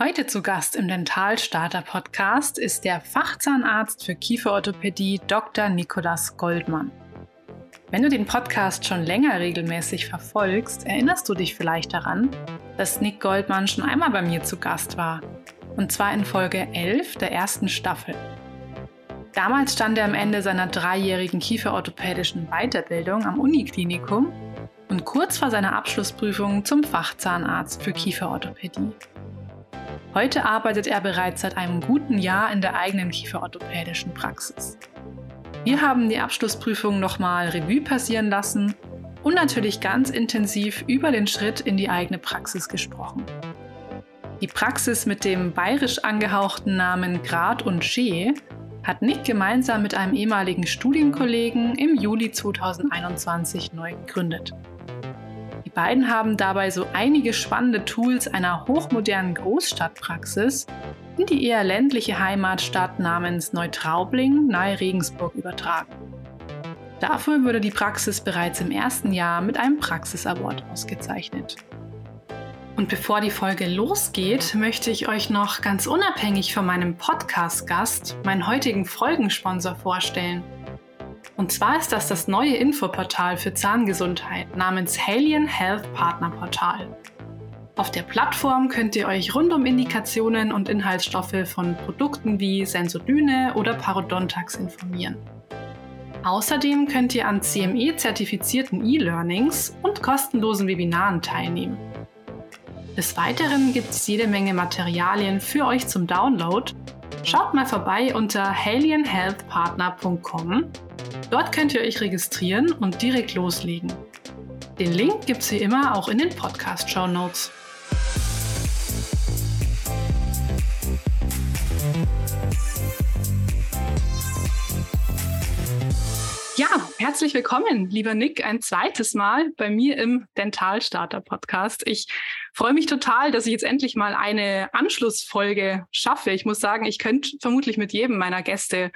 Heute zu Gast im Dentalstarter Podcast ist der Fachzahnarzt für Kieferorthopädie Dr. Nikolas Goldmann. Wenn du den Podcast schon länger regelmäßig verfolgst, erinnerst du dich vielleicht daran, dass Nick Goldmann schon einmal bei mir zu Gast war. Und zwar in Folge 11 der ersten Staffel. Damals stand er am Ende seiner dreijährigen kieferorthopädischen Weiterbildung am Uniklinikum und kurz vor seiner Abschlussprüfung zum Fachzahnarzt für Kieferorthopädie. Heute arbeitet er bereits seit einem guten Jahr in der eigenen kieferorthopädischen Praxis. Wir haben die Abschlussprüfung nochmal Revue passieren lassen und natürlich ganz intensiv über den Schritt in die eigene Praxis gesprochen. Die Praxis mit dem bayerisch angehauchten Namen Grad und Schee hat Nick gemeinsam mit einem ehemaligen Studienkollegen im Juli 2021 neu gegründet beiden haben dabei so einige spannende Tools einer hochmodernen Großstadtpraxis in die eher ländliche Heimatstadt namens Neutraubling nahe Regensburg übertragen. Dafür wurde die Praxis bereits im ersten Jahr mit einem Praxis-Award ausgezeichnet. Und bevor die Folge losgeht, möchte ich euch noch ganz unabhängig von meinem Podcast-Gast meinen heutigen Folgensponsor vorstellen – und zwar ist das das neue Infoportal für Zahngesundheit namens Halien Health Partner Portal. Auf der Plattform könnt ihr euch rund um Indikationen und Inhaltsstoffe von Produkten wie Sensodyne oder Parodontax informieren. Außerdem könnt ihr an CME-zertifizierten E-Learnings und kostenlosen Webinaren teilnehmen. Des Weiteren gibt es jede Menge Materialien für euch zum Download. Schaut mal vorbei unter halienhealthpartner.com Dort könnt ihr euch registrieren und direkt loslegen. Den Link gibt es wie immer auch in den Podcast-Show Notes. Ja, herzlich willkommen, lieber Nick, ein zweites Mal bei mir im Dentalstarter Podcast. Ich freue mich total, dass ich jetzt endlich mal eine Anschlussfolge schaffe. Ich muss sagen, ich könnte vermutlich mit jedem meiner Gäste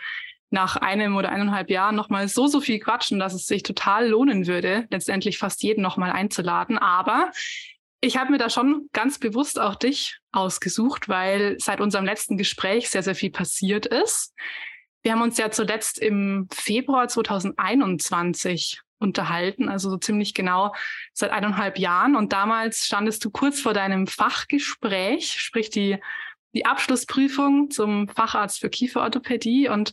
nach einem oder eineinhalb Jahren nochmal so, so viel quatschen, dass es sich total lohnen würde, letztendlich fast jeden nochmal einzuladen. Aber ich habe mir da schon ganz bewusst auch dich ausgesucht, weil seit unserem letzten Gespräch sehr, sehr viel passiert ist. Wir haben uns ja zuletzt im Februar 2021 unterhalten, also so ziemlich genau seit eineinhalb Jahren. Und damals standest du kurz vor deinem Fachgespräch, sprich die die Abschlussprüfung zum Facharzt für Kieferorthopädie und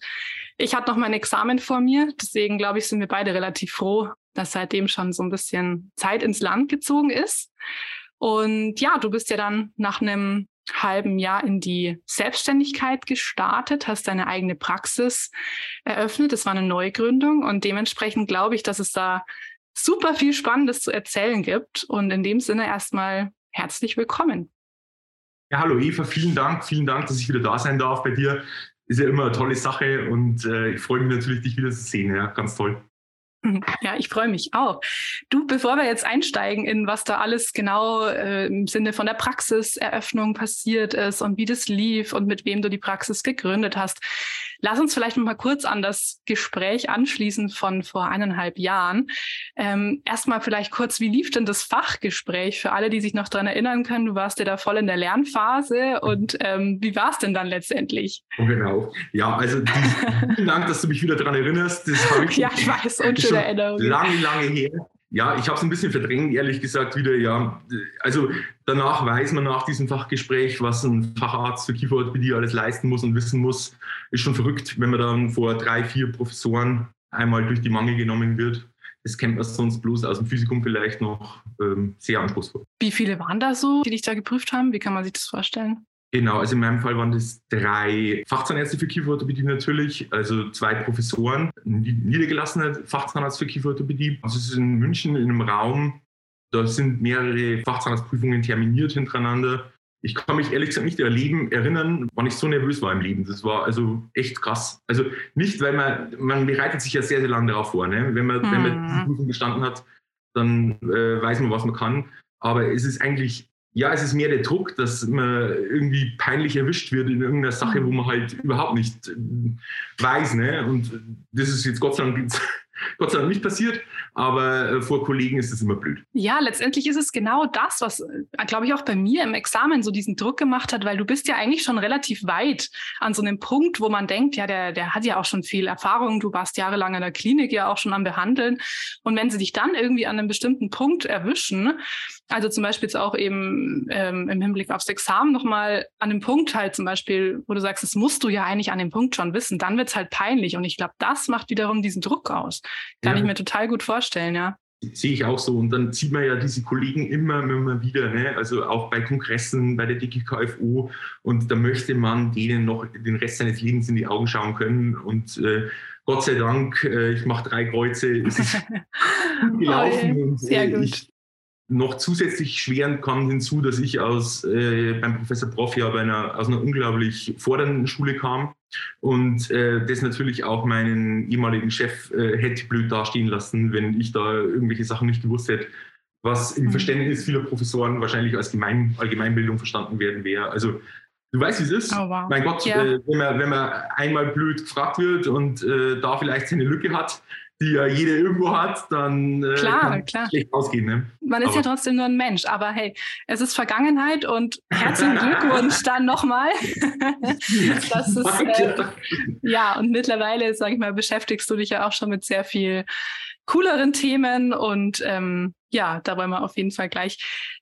ich hatte noch mein Examen vor mir. Deswegen glaube ich, sind wir beide relativ froh, dass seitdem schon so ein bisschen Zeit ins Land gezogen ist. Und ja, du bist ja dann nach einem halben Jahr in die Selbstständigkeit gestartet, hast deine eigene Praxis eröffnet. Das war eine Neugründung und dementsprechend glaube ich, dass es da super viel Spannendes zu erzählen gibt. Und in dem Sinne erstmal herzlich willkommen. Ja, hallo Eva, vielen Dank, vielen Dank, dass ich wieder da sein darf bei dir. Ist ja immer eine tolle Sache und äh, ich freue mich natürlich, dich wieder zu sehen. Ja, ganz toll. Ja, ich freue mich auch. Du, bevor wir jetzt einsteigen in was da alles genau äh, im Sinne von der Praxiseröffnung passiert ist und wie das lief und mit wem du die Praxis gegründet hast, Lass uns vielleicht noch mal kurz an das Gespräch anschließen von vor eineinhalb Jahren. Ähm, Erstmal vielleicht kurz, wie lief denn das Fachgespräch für alle, die sich noch daran erinnern können? Du warst ja da voll in der Lernphase und ähm, wie war es denn dann letztendlich? Oh, genau. Ja, also vielen Dank, dass du mich wieder daran erinnerst. Das ich ja, ich weiß, unschöne Erinnerung. Lange, lange her. Ja, ich habe es ein bisschen verdrängt, ehrlich gesagt, wieder. Ja, also danach weiß man nach diesem Fachgespräch, was ein Facharzt für Kieferorthopädie alles leisten muss und wissen muss. Ist schon verrückt, wenn man dann vor drei, vier Professoren einmal durch die Mangel genommen wird. Das kennt man sonst bloß aus dem Physikum vielleicht noch ähm, sehr anspruchsvoll. Wie viele waren da so, die dich da geprüft haben? Wie kann man sich das vorstellen? Genau, also in meinem Fall waren das drei Fachzahnärzte für Kieferorthopädie natürlich, also zwei Professoren, ein niedergelassener Fachzahnarzt für Kieferorthopädie. Also es ist in München in einem Raum, da sind mehrere Fachzahnarztprüfungen terminiert hintereinander. Ich kann mich ehrlich gesagt nicht erleben, erinnern, wann ich so nervös war im Leben. Das war also echt krass. Also nicht, weil man, man bereitet sich ja sehr, sehr lange darauf vor. Ne? Wenn, man, mhm. wenn man diese Prüfung bestanden hat, dann äh, weiß man, was man kann. Aber es ist eigentlich ja, es ist mehr der Druck, dass man irgendwie peinlich erwischt wird in irgendeiner Sache, wo man halt überhaupt nicht äh, weiß. Ne? Und das ist jetzt Gott sei Dank Gott sei Dank nicht passiert, aber äh, vor Kollegen ist es immer blöd. Ja, letztendlich ist es genau das, was, äh, glaube ich, auch bei mir im Examen so diesen Druck gemacht hat, weil du bist ja eigentlich schon relativ weit an so einem Punkt, wo man denkt, ja, der, der hat ja auch schon viel Erfahrung, du warst jahrelang in der Klinik ja auch schon am Behandeln. Und wenn sie dich dann irgendwie an einem bestimmten Punkt erwischen, also zum Beispiel jetzt auch eben ähm, im Hinblick aufs Examen nochmal an dem Punkt halt zum Beispiel, wo du sagst, das musst du ja eigentlich an dem Punkt schon wissen, dann wird es halt peinlich. Und ich glaube, das macht wiederum diesen Druck aus. Kann ja. ich mir total gut vorstellen, ja. Sehe ich auch so. Und dann sieht man ja diese Kollegen immer, immer wieder, ne? also auch bei Kongressen, bei der DGKFO. Und da möchte man denen noch den Rest seines Lebens in die Augen schauen können. Und äh, Gott sei Dank, äh, ich mache drei Kreuze, es ist gut gelaufen. Oh, und, Sehr äh, gut. Ich, noch zusätzlich schweren kam hinzu, dass ich aus, äh, beim Professor Prof ja bei einer, aus einer unglaublich fordernden Schule kam und äh, das natürlich auch meinen ehemaligen Chef äh, hätte blöd dastehen lassen, wenn ich da irgendwelche Sachen nicht gewusst hätte, was im mhm. Verständnis vieler Professoren wahrscheinlich als Gemein, Allgemeinbildung verstanden werden wäre. Also du weißt, wie es ist. Oh, wow. Mein Gott, ja. äh, wenn, man, wenn man einmal blöd gefragt wird und äh, da vielleicht seine Lücke hat, die ja jeder irgendwo hat, dann äh, klar, kann klar. schlecht ausgehen. Ne? Man ist aber. ja trotzdem nur ein Mensch, aber hey, es ist Vergangenheit und herzlichen Glückwunsch dann nochmal. das ist, äh, ja, und mittlerweile, sage ich mal, beschäftigst du dich ja auch schon mit sehr viel cooleren Themen und ähm, ja, da wollen wir auf jeden Fall gleich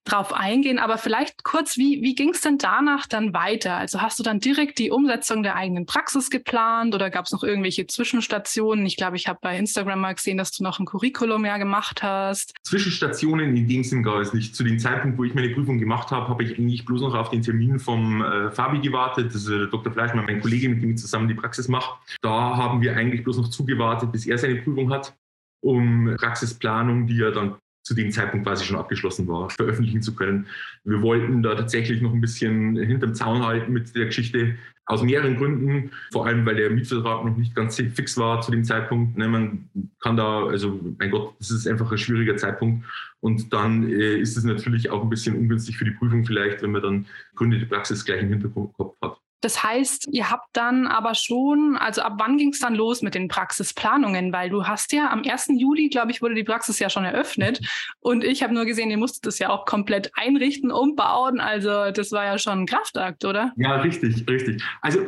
drauf eingehen. Aber vielleicht kurz, wie, wie ging es denn danach dann weiter? Also hast du dann direkt die Umsetzung der eigenen Praxis geplant oder gab es noch irgendwelche Zwischenstationen? Ich glaube, ich habe bei Instagram mal gesehen, dass du noch ein Curriculum ja gemacht hast. Zwischenstationen in dem Sinn gar nicht. Zu dem Zeitpunkt, wo ich meine Prüfung gemacht habe, habe ich eigentlich bloß noch auf den Termin vom äh, Fabi gewartet. Das ist äh, Dr. Fleischmann, mein Kollege, mit dem ich zusammen die Praxis mache. Da haben wir eigentlich bloß noch zugewartet, bis er seine Prüfung hat um Praxisplanung, die ja dann zu dem Zeitpunkt quasi schon abgeschlossen war, veröffentlichen zu können. Wir wollten da tatsächlich noch ein bisschen hinterm Zaun halten mit der Geschichte aus mehreren Gründen, vor allem weil der Mietvertrag noch nicht ganz fix war zu dem Zeitpunkt. Ne, man kann da, also mein Gott, das ist einfach ein schwieriger Zeitpunkt. Und dann äh, ist es natürlich auch ein bisschen ungünstig für die Prüfung vielleicht, wenn man dann Gründe der Praxis gleich im Hinterkopf hat. Das heißt, ihr habt dann aber schon, also ab wann ging es dann los mit den Praxisplanungen? Weil du hast ja am 1. Juli, glaube ich, wurde die Praxis ja schon eröffnet. Und ich habe nur gesehen, ihr musstet das ja auch komplett einrichten, umbauen. Also das war ja schon ein Kraftakt, oder? Ja, richtig, richtig. Also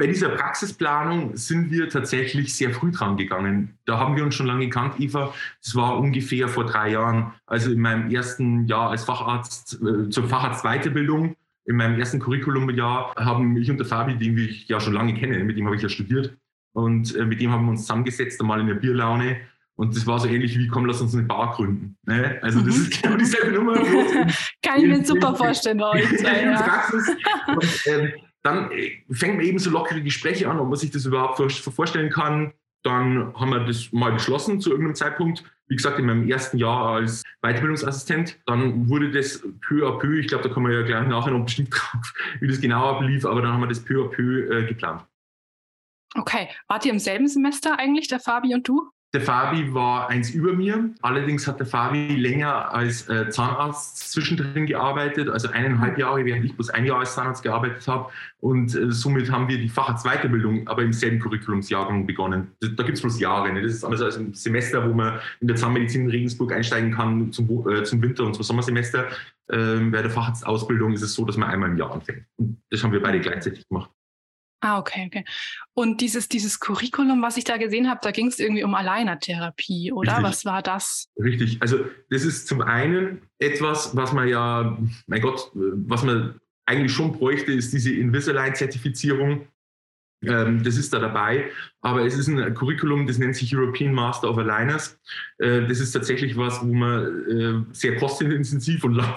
bei dieser Praxisplanung sind wir tatsächlich sehr früh dran gegangen. Da haben wir uns schon lange gekannt, Eva. Das war ungefähr vor drei Jahren, also in meinem ersten Jahr als Facharzt äh, zur Facharzt-Weiterbildung in meinem ersten Curriculumjahr haben ich und der Fabi, den ich ja schon lange kenne, mit dem habe ich ja studiert, und äh, mit dem haben wir uns zusammengesetzt, einmal in der Bierlaune. Und das war so ähnlich wie, komm, lass uns eine Bar gründen. Ne? Also das mhm. ist genau dieselbe Nummer. Kann ich mir super vorstellen bei euch. Zwei, ja. und, äh, dann äh, fängt man eben so lockere Gespräche an, ob man sich das überhaupt vorstellen kann. Dann haben wir das mal beschlossen zu irgendeinem Zeitpunkt. Wie gesagt, in meinem ersten Jahr als Weiterbildungsassistent. Dann wurde das peu à peu, ich glaube, da kommen wir ja gleich nachher noch bestimmt drauf, wie das genau ablief, aber dann haben wir das peu à peu äh, geplant. Okay. Wart ihr im selben Semester eigentlich, der Fabi und du? Der Fabi war eins über mir. Allerdings hat der Fabi länger als äh, Zahnarzt zwischendrin gearbeitet, also eineinhalb Jahre, während ich bloß ein Jahr als Zahnarzt gearbeitet habe. Und äh, somit haben wir die Facharztweiterbildung aber im selben Curriculumsjahrgang begonnen. Da gibt es bloß Jahre. Ne? Das ist anders als ein Semester, wo man in der Zahnmedizin in Regensburg einsteigen kann zum, äh, zum Winter- und zum Sommersemester. Ähm, bei der Facharztausbildung ist es so, dass man einmal im Jahr anfängt. Und das haben wir beide gleichzeitig gemacht. Ah, okay, okay. Und dieses, dieses Curriculum, was ich da gesehen habe, da ging es irgendwie um Alleinertherapie, oder? Richtig. Was war das? Richtig. Also das ist zum einen etwas, was man ja, mein Gott, was man eigentlich schon bräuchte, ist diese Invisalign-Zertifizierung. Ähm, das ist da dabei, aber es ist ein Curriculum, das nennt sich European Master of Aligners. Äh, das ist tatsächlich was, wo man äh, sehr kostenintensiv und lang,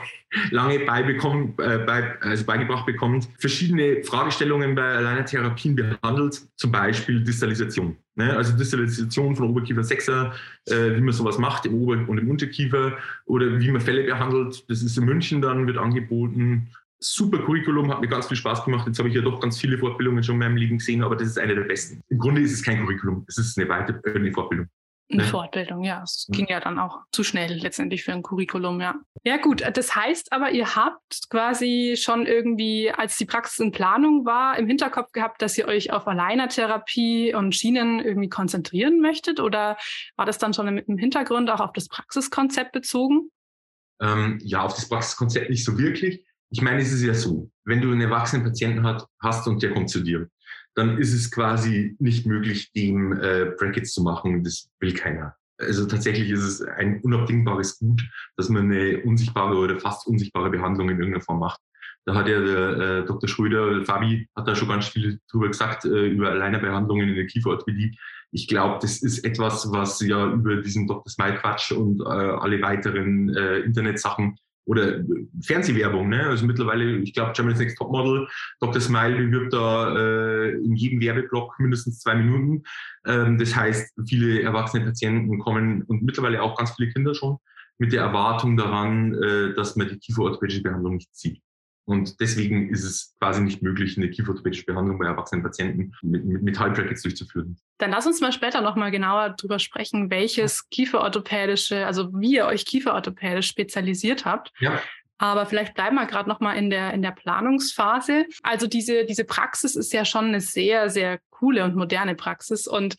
lange beibekommen, äh, bei, also beigebracht bekommt, verschiedene Fragestellungen bei Aligner-Therapien behandelt, zum Beispiel Distalisation. Ne? Also Distalisation von Oberkiefer 6er, äh, wie man sowas macht im Ober- und im Unterkiefer oder wie man Fälle behandelt. Das ist in München dann, wird angeboten super Curriculum, hat mir ganz viel Spaß gemacht. Jetzt habe ich ja doch ganz viele Fortbildungen schon in meinem Leben gesehen, aber das ist eine der besten. Im Grunde ist es kein Curriculum, es ist eine, Weiter äh, eine Fortbildung. Eine Fortbildung, ja. Es ging ja dann auch zu schnell letztendlich für ein Curriculum, ja. Ja, gut. Das heißt aber, ihr habt quasi schon irgendwie, als die Praxis in Planung war, im Hinterkopf gehabt, dass ihr euch auf Alleinertherapie und Schienen irgendwie konzentrieren möchtet? Oder war das dann schon im Hintergrund auch auf das Praxiskonzept bezogen? Ähm, ja, auf das Praxiskonzept nicht so wirklich. Ich meine, es ist ja so, wenn du einen erwachsenen Patienten hat, hast und der kommt zu dir dann ist es quasi nicht möglich, dem äh, Brackets zu machen. Das will keiner. Also tatsächlich ist es ein unabdingbares Gut, dass man eine unsichtbare oder fast unsichtbare Behandlung in irgendeiner Form macht. Da hat ja der äh, Dr. Schröder, Fabi, hat da schon ganz viel drüber gesagt, äh, über Alleinerbehandlungen in der Kieferorthopädie. Ich glaube, das ist etwas, was ja über diesen Dr. Smile Quatsch und äh, alle weiteren äh, Internetsachen oder Fernsehwerbung, ne? Also mittlerweile, ich glaube, Germany's Next Topmodel, Dr. Smile bewirbt da äh, in jedem Werbeblock mindestens zwei Minuten. Ähm, das heißt, viele erwachsene Patienten kommen und mittlerweile auch ganz viele Kinder schon mit der Erwartung daran, äh, dass man die kieferorthopädische Behandlung nicht sieht. Und deswegen ist es quasi nicht möglich, eine kieferorthopädische Behandlung bei erwachsenen Patienten mit, mit Metallbrackets durchzuführen. Dann lass uns mal später nochmal genauer drüber sprechen, welches kieferorthopädische, also wie ihr euch kieferorthopädisch spezialisiert habt. Ja. Aber vielleicht bleiben wir gerade nochmal in der, in der Planungsphase. Also diese, diese Praxis ist ja schon eine sehr, sehr coole und moderne Praxis und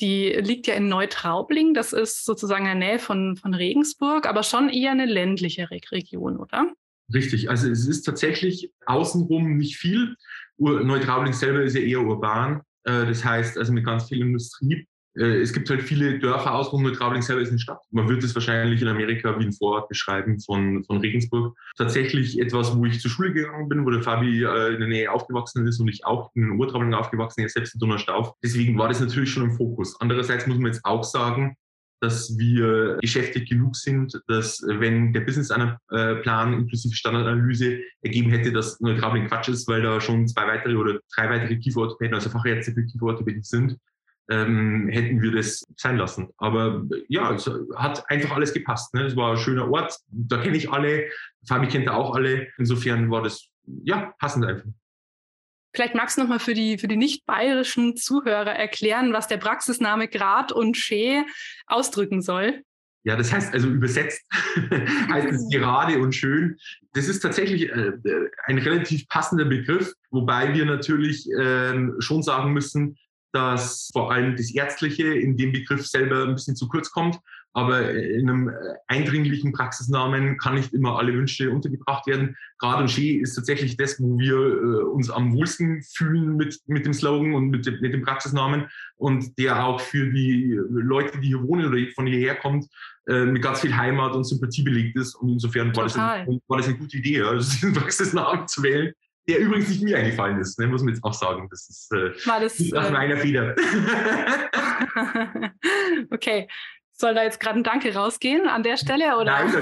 die liegt ja in Neutraubling. Das ist sozusagen in der Nähe von, von Regensburg, aber schon eher eine ländliche Region, oder? Richtig, also es ist tatsächlich außenrum nicht viel. Neutraubling selber ist ja eher urban, äh, das heißt also mit ganz viel Industrie. Äh, es gibt halt viele Dörfer außenrum, Neutraubling selber ist eine Stadt. Man wird es wahrscheinlich in Amerika wie ein Vorort beschreiben von, von Regensburg. Tatsächlich etwas, wo ich zur Schule gegangen bin, wo der Fabi äh, in der Nähe aufgewachsen ist und ich auch in Urtraubling aufgewachsen, er selbst in Donnerstauf. Deswegen war das natürlich schon im Fokus. Andererseits muss man jetzt auch sagen, dass wir geschäftig genug sind, dass wenn der Businessplan inklusive Standardanalyse ergeben hätte, dass Neutrabling Quatsch ist, weil da schon zwei weitere oder drei weitere Kieferorthopäden, also Fachärzte für Kieferorthopädie sind, ähm, hätten wir das sein lassen. Aber ja, es hat einfach alles gepasst. Ne? Es war ein schöner Ort, da kenne ich alle, Fabi kennt da auch alle. Insofern war das ja passend einfach. Vielleicht magst du noch mal für die, für die nicht bayerischen Zuhörer erklären, was der Praxisname Grad und Schee ausdrücken soll. Ja, das heißt also übersetzt heißt es gerade und schön. Das ist tatsächlich äh, ein relativ passender Begriff, wobei wir natürlich äh, schon sagen müssen, dass vor allem das Ärztliche in dem Begriff selber ein bisschen zu kurz kommt. Aber in einem äh, eindringlichen Praxisnamen kann nicht immer alle Wünsche untergebracht werden. Grad und Schee ist tatsächlich das, wo wir äh, uns am wohlsten fühlen mit, mit dem Slogan und mit, mit dem Praxisnamen und der auch für die Leute, die hier wohnen oder von hierher kommt, äh, mit ganz viel Heimat und Sympathie belegt ist. Und insofern war das, ein, war das, eine gute Idee, also diesen Praxisnamen zu wählen der übrigens nicht mir eingefallen ist, ne, muss man jetzt auch sagen. Das ist äh, das, nicht aus meiner Feder. okay. Soll da jetzt gerade ein Danke rausgehen an der Stelle? Oder? Nein,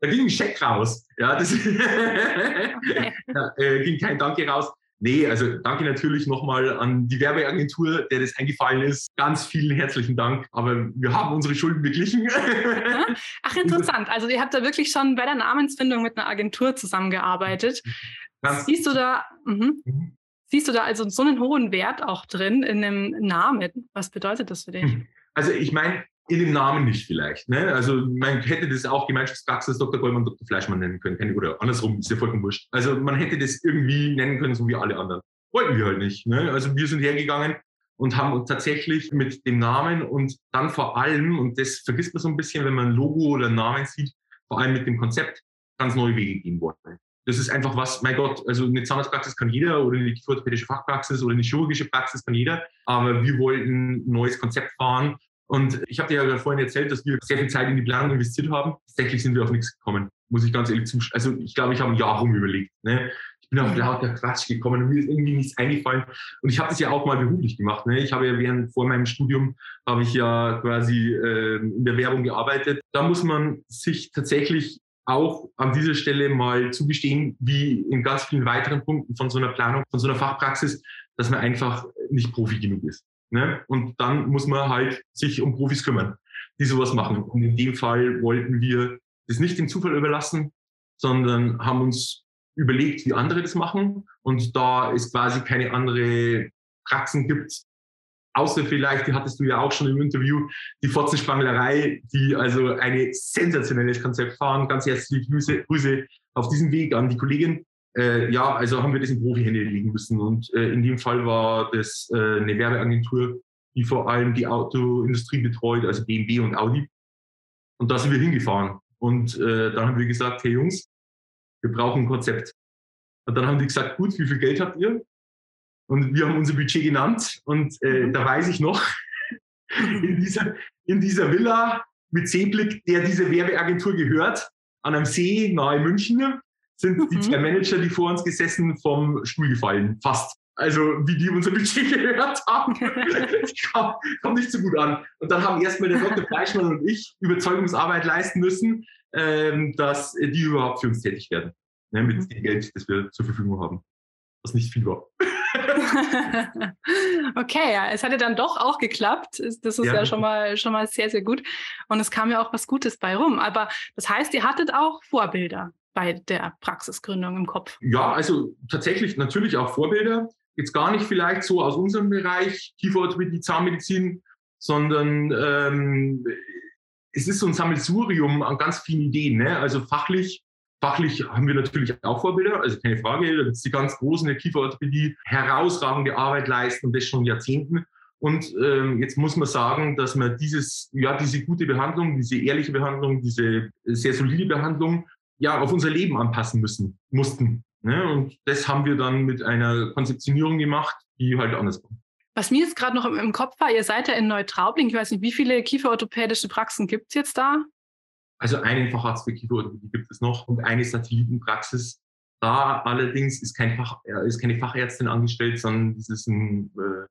da ging, ein Scheck raus. Ja, das okay. da, äh, ging kein Danke raus. Nee, also danke natürlich nochmal an die Werbeagentur, der das eingefallen ist. Ganz vielen herzlichen Dank. Aber wir haben unsere Schulden beglichen. Ach, interessant. Also ihr habt da wirklich schon bei der Namensfindung mit einer Agentur zusammengearbeitet. Ganz Siehst du da, mhm. mhm. siehst du da also so einen hohen Wert auch drin in einem Namen? Was bedeutet das für dich? Hm. Also ich meine, in dem Namen nicht vielleicht. Ne? Also man hätte das auch Gemeinschaftspraxis Dr. Goldmann, Dr. Fleischmann nennen können. Oder andersrum, ist ja vollkommen wurscht. Also man hätte das irgendwie nennen können, so wie alle anderen. Wollten wir halt nicht. Ne? Also wir sind hergegangen und haben uns tatsächlich mit dem Namen und dann vor allem, und das vergisst man so ein bisschen, wenn man ein Logo oder einen Namen sieht, vor allem mit dem Konzept ganz neue Wege gehen wollen das ist einfach was, mein Gott, also eine Zahnarztpraxis kann jeder oder eine kieferorthopädische Fachpraxis oder eine chirurgische Praxis kann jeder, aber wir wollten ein neues Konzept fahren. Und ich habe dir ja vorhin erzählt, dass wir sehr viel Zeit in die Planung investiert haben. Tatsächlich sind wir auf nichts gekommen, muss ich ganz ehrlich zustimmen. Also ich glaube, ich habe ein Jahr rum überlegt. Ne? Ich bin auf lauter Quatsch gekommen und mir ist irgendwie nichts eingefallen. Und ich habe das ja auch mal beruflich gemacht. Ne? Ich habe ja während vor meinem Studium habe ich ja quasi äh, in der Werbung gearbeitet. Da muss man sich tatsächlich auch an dieser Stelle mal zugestehen, wie in ganz vielen weiteren Punkten von so einer Planung, von so einer Fachpraxis, dass man einfach nicht Profi genug ist. Ne? Und dann muss man halt sich um Profis kümmern, die sowas machen. Und in dem Fall wollten wir das nicht dem Zufall überlassen, sondern haben uns überlegt, wie andere das machen. Und da es quasi keine andere Praxen gibt, außer vielleicht, die hattest du ja auch schon im Interview, die Fotzenspanglerei, die also ein sensationelles Konzept fahren. Ganz herzliche Grüße, Grüße auf diesem Weg an die Kollegin. Äh, ja, also haben wir das in Profihände legen müssen. Und äh, in dem Fall war das äh, eine Werbeagentur, die vor allem die Autoindustrie betreut, also BMW und Audi. Und da sind wir hingefahren. Und äh, dann haben wir gesagt, hey Jungs, wir brauchen ein Konzept. Und dann haben die gesagt, gut, wie viel Geld habt ihr? Und wir haben unser Budget genannt. Und äh, mhm. da weiß ich noch, in dieser, in dieser Villa mit Seeblick, der dieser Werbeagentur gehört, an einem See nahe München, sind mhm. die zwei Manager, die vor uns gesessen, vom Stuhl gefallen. Fast. Also, wie die unser Budget gehört haben, kam, kam nicht so gut an. Und dann haben erstmal der Dr. Fleischmann und ich Überzeugungsarbeit leisten müssen, ähm, dass die überhaupt für uns tätig werden. Ne, mit mhm. dem Geld, das wir zur Verfügung haben. Was nicht viel war. okay, ja, es hatte dann doch auch geklappt. Das ist ja. ja, schon, mal, schon mal sehr, sehr gut. Und es kam ja auch was Gutes bei rum. Aber das heißt, ihr hattet auch Vorbilder bei der Praxisgründung im Kopf. Ja, also tatsächlich natürlich auch Vorbilder. Jetzt gar nicht vielleicht so aus unserem Bereich, Kieferorthopädie, Zahnmedizin, sondern ähm, es ist so ein Sammelsurium an ganz vielen Ideen. Ne? Also fachlich Fachlich haben wir natürlich auch Vorbilder, also keine Frage. Da gibt es die ganz Großen der Kieferorthopädie, herausragende Arbeit leisten und das schon Jahrzehnten. Und ähm, jetzt muss man sagen, dass man dieses, ja, diese gute Behandlung, diese ehrliche Behandlung, diese sehr solide Behandlung ja auf unser Leben anpassen müssen, mussten. Ne? Und das haben wir dann mit einer Konzeptionierung gemacht, die halt anders war. Was mir jetzt gerade noch im, Kopf war, ihr seid ja in Neutraubling. Ich weiß nicht, wie viele kieferorthopädische Praxen gibt es jetzt da? Also einen Facharzt für Kieferorthopädie gibt es noch und eine Satellitenpraxis. Da allerdings ist, kein Fach, ist keine Fachärztin angestellt, sondern das ist ein, äh,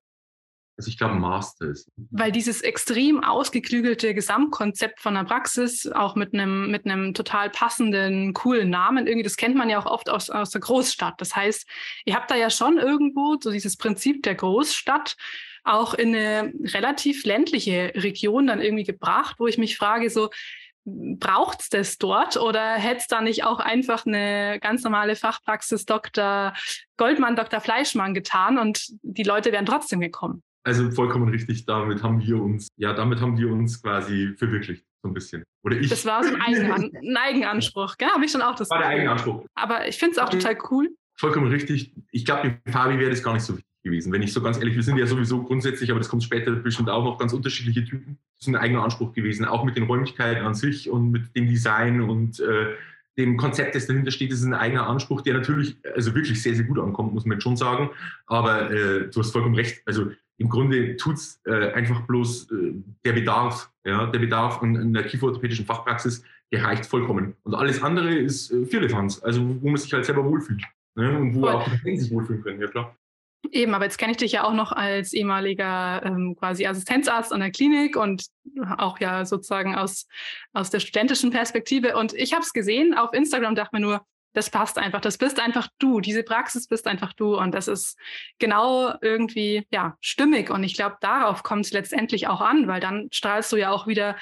also ich glaube, Master ist. Weil dieses extrem ausgeklügelte Gesamtkonzept von der Praxis, auch mit einem, mit einem total passenden, coolen Namen, irgendwie, das kennt man ja auch oft aus, aus der Großstadt. Das heißt, ihr habt da ja schon irgendwo so dieses Prinzip der Großstadt auch in eine relativ ländliche Region dann irgendwie gebracht, wo ich mich frage, so, braucht es das dort oder hätte es da nicht auch einfach eine ganz normale Fachpraxis Dr. Goldmann, Dr. Fleischmann getan und die Leute wären trotzdem gekommen? Also vollkommen richtig, damit haben wir uns, ja, damit haben wir uns quasi verwirklicht, so ein bisschen. Oder ich. Das war so ein, Eigenan ein Eigenanspruch, gell? Habe ich schon auch das. War der Eigenanspruch. Aber ich finde es auch total cool. Vollkommen richtig. Ich glaube, mit Fabi wäre das gar nicht so wichtig gewesen. Wenn ich so ganz ehrlich, wir sind ja sowieso grundsätzlich, aber das kommt später bestimmt auch noch, ganz unterschiedliche Typen. Das ist ein eigener Anspruch gewesen, auch mit den Räumlichkeiten an sich und mit dem Design und äh, dem Konzept, das dahinter steht, das ist ein eigener Anspruch, der natürlich also wirklich sehr, sehr gut ankommt, muss man schon sagen. Aber äh, du hast vollkommen recht. Also im Grunde tut es äh, einfach bloß äh, der Bedarf. Ja, der Bedarf in, in der kieferorthopädischen Fachpraxis, der reicht vollkommen. Und alles andere ist äh, Firlefanz, also wo man sich halt selber wohlfühlt. Ne? Und wo Voll. auch die Patienten sich wohlfühlen können, ja klar. Eben, aber jetzt kenne ich dich ja auch noch als ehemaliger ähm, quasi Assistenzarzt an der Klinik und auch ja sozusagen aus, aus der studentischen Perspektive. Und ich habe es gesehen auf Instagram, dachte mir nur, das passt einfach, das bist einfach du, diese Praxis bist einfach du und das ist genau irgendwie ja stimmig und ich glaube, darauf kommt es letztendlich auch an, weil dann strahlst du ja auch wieder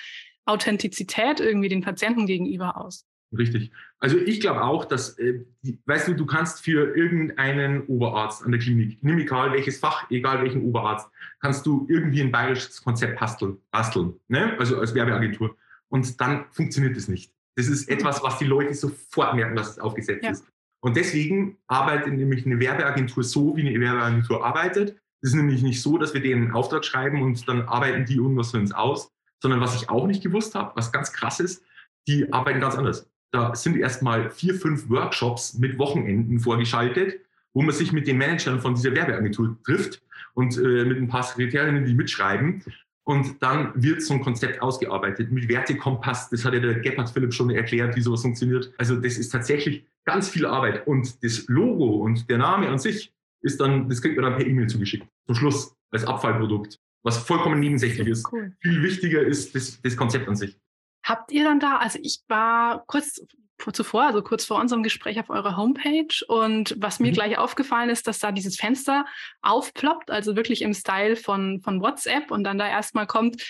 Authentizität irgendwie den Patienten gegenüber aus. Richtig. Also ich glaube auch, dass, äh, weißt du, du kannst für irgendeinen Oberarzt an der Klinik, nimm egal welches Fach, egal welchen Oberarzt, kannst du irgendwie ein bayerisches Konzept basteln, basteln ne? also als Werbeagentur. Und dann funktioniert es nicht. Das ist mhm. etwas, was die Leute sofort merken, dass es aufgesetzt ja. ist. Und deswegen arbeitet nämlich eine Werbeagentur so, wie eine Werbeagentur arbeitet. Es ist nämlich nicht so, dass wir denen einen Auftrag schreiben und dann arbeiten die irgendwas für uns aus, sondern was ich auch nicht gewusst habe, was ganz krass ist, die arbeiten ganz anders da sind erstmal vier, fünf Workshops mit Wochenenden vorgeschaltet, wo man sich mit den Managern von dieser Werbeagentur trifft und äh, mit ein paar Sekretärinnen, die mitschreiben. Und dann wird so ein Konzept ausgearbeitet mit Wertekompass. Das hat ja der Gebhard Philipp schon erklärt, wie sowas funktioniert. Also das ist tatsächlich ganz viel Arbeit. Und das Logo und der Name an sich ist dann, das kriegt man dann per E-Mail zugeschickt. Zum Schluss als Abfallprodukt. Was vollkommen nebensächlich ist. Cool. Viel wichtiger ist das, das Konzept an sich. Habt ihr dann da, also ich war kurz zuvor, also kurz vor unserem Gespräch auf eurer Homepage und was mir mhm. gleich aufgefallen ist, dass da dieses Fenster aufploppt, also wirklich im Style von, von WhatsApp und dann da erstmal kommt,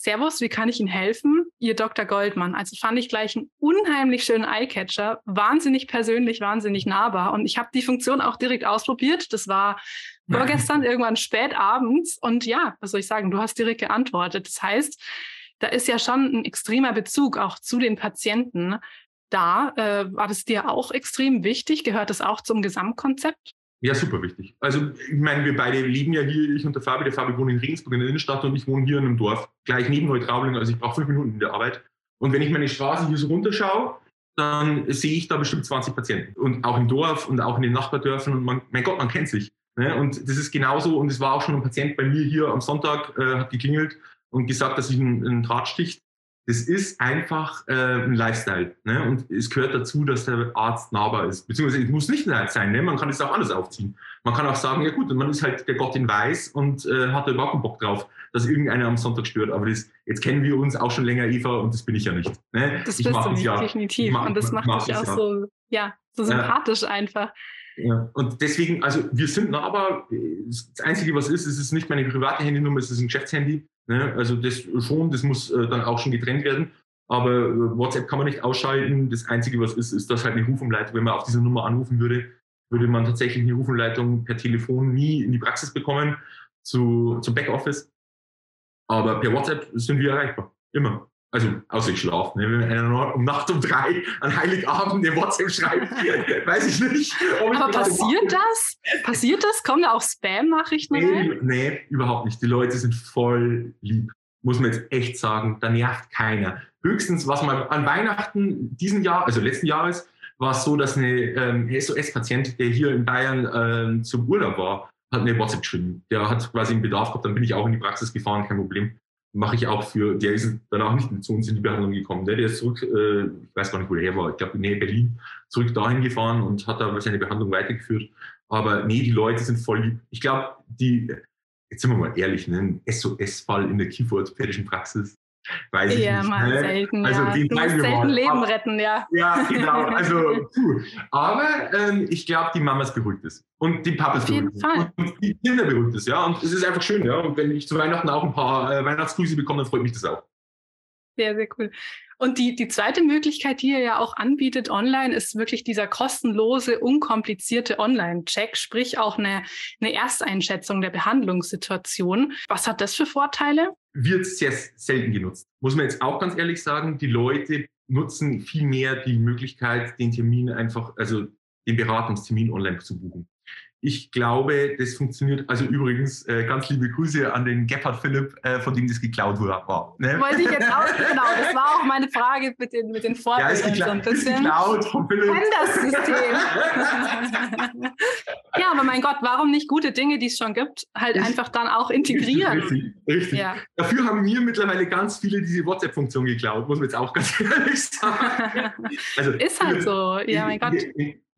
Servus, wie kann ich Ihnen helfen? Ihr Dr. Goldmann. Also fand ich gleich einen unheimlich schönen Eyecatcher, wahnsinnig persönlich, wahnsinnig nahbar. Und ich habe die Funktion auch direkt ausprobiert. Das war vorgestern irgendwann spät abends. Und ja, was soll ich sagen, du hast direkt geantwortet. Das heißt, da ist ja schon ein extremer Bezug auch zu den Patienten da. Äh, war das dir auch extrem wichtig? Gehört das auch zum Gesamtkonzept? Ja, super wichtig. Also, ich meine, wir beide leben ja hier, ich und der Fabi. Der Fabi wohnt in Regensburg in der Innenstadt und ich wohne hier in einem Dorf, gleich neben Neutraubling. Also, ich brauche fünf Minuten in der Arbeit. Und wenn ich meine Straße hier so runterschaue, dann sehe ich da bestimmt 20 Patienten. Und auch im Dorf und auch in den Nachbardörfern. Und man, mein Gott, man kennt sich. Ne? Und das ist genauso. Und es war auch schon ein Patient bei mir hier am Sonntag, äh, hat geklingelt und gesagt, dass ich einen, einen Draht sticht das ist einfach äh, ein Lifestyle. Ne? Und es gehört dazu, dass der Arzt nahbar ist. Beziehungsweise es muss nicht sein, ne? man kann es auch alles aufziehen. Man kann auch sagen, ja gut, man ist halt der Gott in Weiß und äh, hat da überhaupt keinen Bock drauf, dass irgendeiner am Sonntag stört. Aber das, jetzt kennen wir uns auch schon länger, Eva, und das bin ich ja nicht. Ne? Das ich bist du nicht, ja. definitiv. Mach, und das macht dich auch ja. so, ja, so sympathisch ja. einfach. Ja, und deswegen, also wir sind nahbar. Das Einzige, was ist, es ist nicht meine private Handynummer, es ist ein Geschäftshandy. Ne? Also das schon, das muss äh, dann auch schon getrennt werden. Aber äh, WhatsApp kann man nicht ausschalten. Das Einzige, was ist, ist, dass halt eine Rufumleitung, wenn man auf diese Nummer anrufen würde, würde man tatsächlich eine Rufumleitung per Telefon nie in die Praxis bekommen zu, zum Backoffice. Aber per WhatsApp sind wir erreichbar. Immer. Also, außer ich schlafe. Ne? Wenn einer um Nacht um drei an Heiligabend eine WhatsApp schreibt, weiß ich nicht. Aber passiert das? Passiert das? Kommen da auch Spam-Nachrichten nee, rein? Nee, überhaupt nicht. Die Leute sind voll lieb. Muss man jetzt echt sagen. Da nervt keiner. Höchstens, was man an Weihnachten diesen Jahr, also letzten Jahres, war es so, dass eine ähm, SOS-Patient, der hier in Bayern ähm, zum Urlaub war, hat eine WhatsApp geschrieben. Der hat quasi einen Bedarf gehabt, dann bin ich auch in die Praxis gefahren, kein Problem mache ich auch für, der ist danach nicht zu uns in die Behandlung gekommen. Der, der ist zurück, äh, ich weiß gar nicht, wo der war, ich glaube in Nähe Berlin, zurück dahin gefahren und hat da seine Behandlung weitergeführt. Aber nee, die Leute sind voll lieb. Ich glaube, die, jetzt sind wir mal ehrlich, ne, ein SOS-Fall in der kieferorthopädischen Praxis, Weiß ich ja, nicht. mal ne? selten. Also ja. Den du musst selten. Leben aber, retten, ja. Ja, genau. Also, puh. Aber ähm, ich glaube, die Mamas beruhigt es. Und die Papas beruhigt es. Und die Kinder beruhigt es, ja. Und es ist einfach schön, ja. Und wenn ich zu Weihnachten auch ein paar äh, Weihnachtsgrüße bekomme, dann freut mich das auch. Sehr, sehr cool. Und die, die zweite Möglichkeit, die ihr ja auch anbietet online, ist wirklich dieser kostenlose, unkomplizierte Online-Check, sprich auch eine, eine Ersteinschätzung der Behandlungssituation. Was hat das für Vorteile? Wird sehr selten genutzt. Muss man jetzt auch ganz ehrlich sagen, die Leute nutzen viel mehr die Möglichkeit, den Termin einfach, also den Beratungstermin online zu buchen. Ich glaube, das funktioniert. Also übrigens, äh, ganz liebe Grüße an den Gebhard Philipp, äh, von dem das geklaut war. Ne? Wollte ich jetzt auch, genau. Das war auch meine Frage mit den, mit den Vorbildern. Ja, so ein bisschen. ist geklaut von Philipp. Kenn das System. Mein Gott, warum nicht gute Dinge, die es schon gibt, halt ich, einfach dann auch integrieren? Richtig, richtig. Ja. Dafür haben mir mittlerweile ganz viele diese WhatsApp-Funktion geklaut, muss man jetzt auch ganz ehrlich sagen. Also, ist halt so. Ja, mein Gott.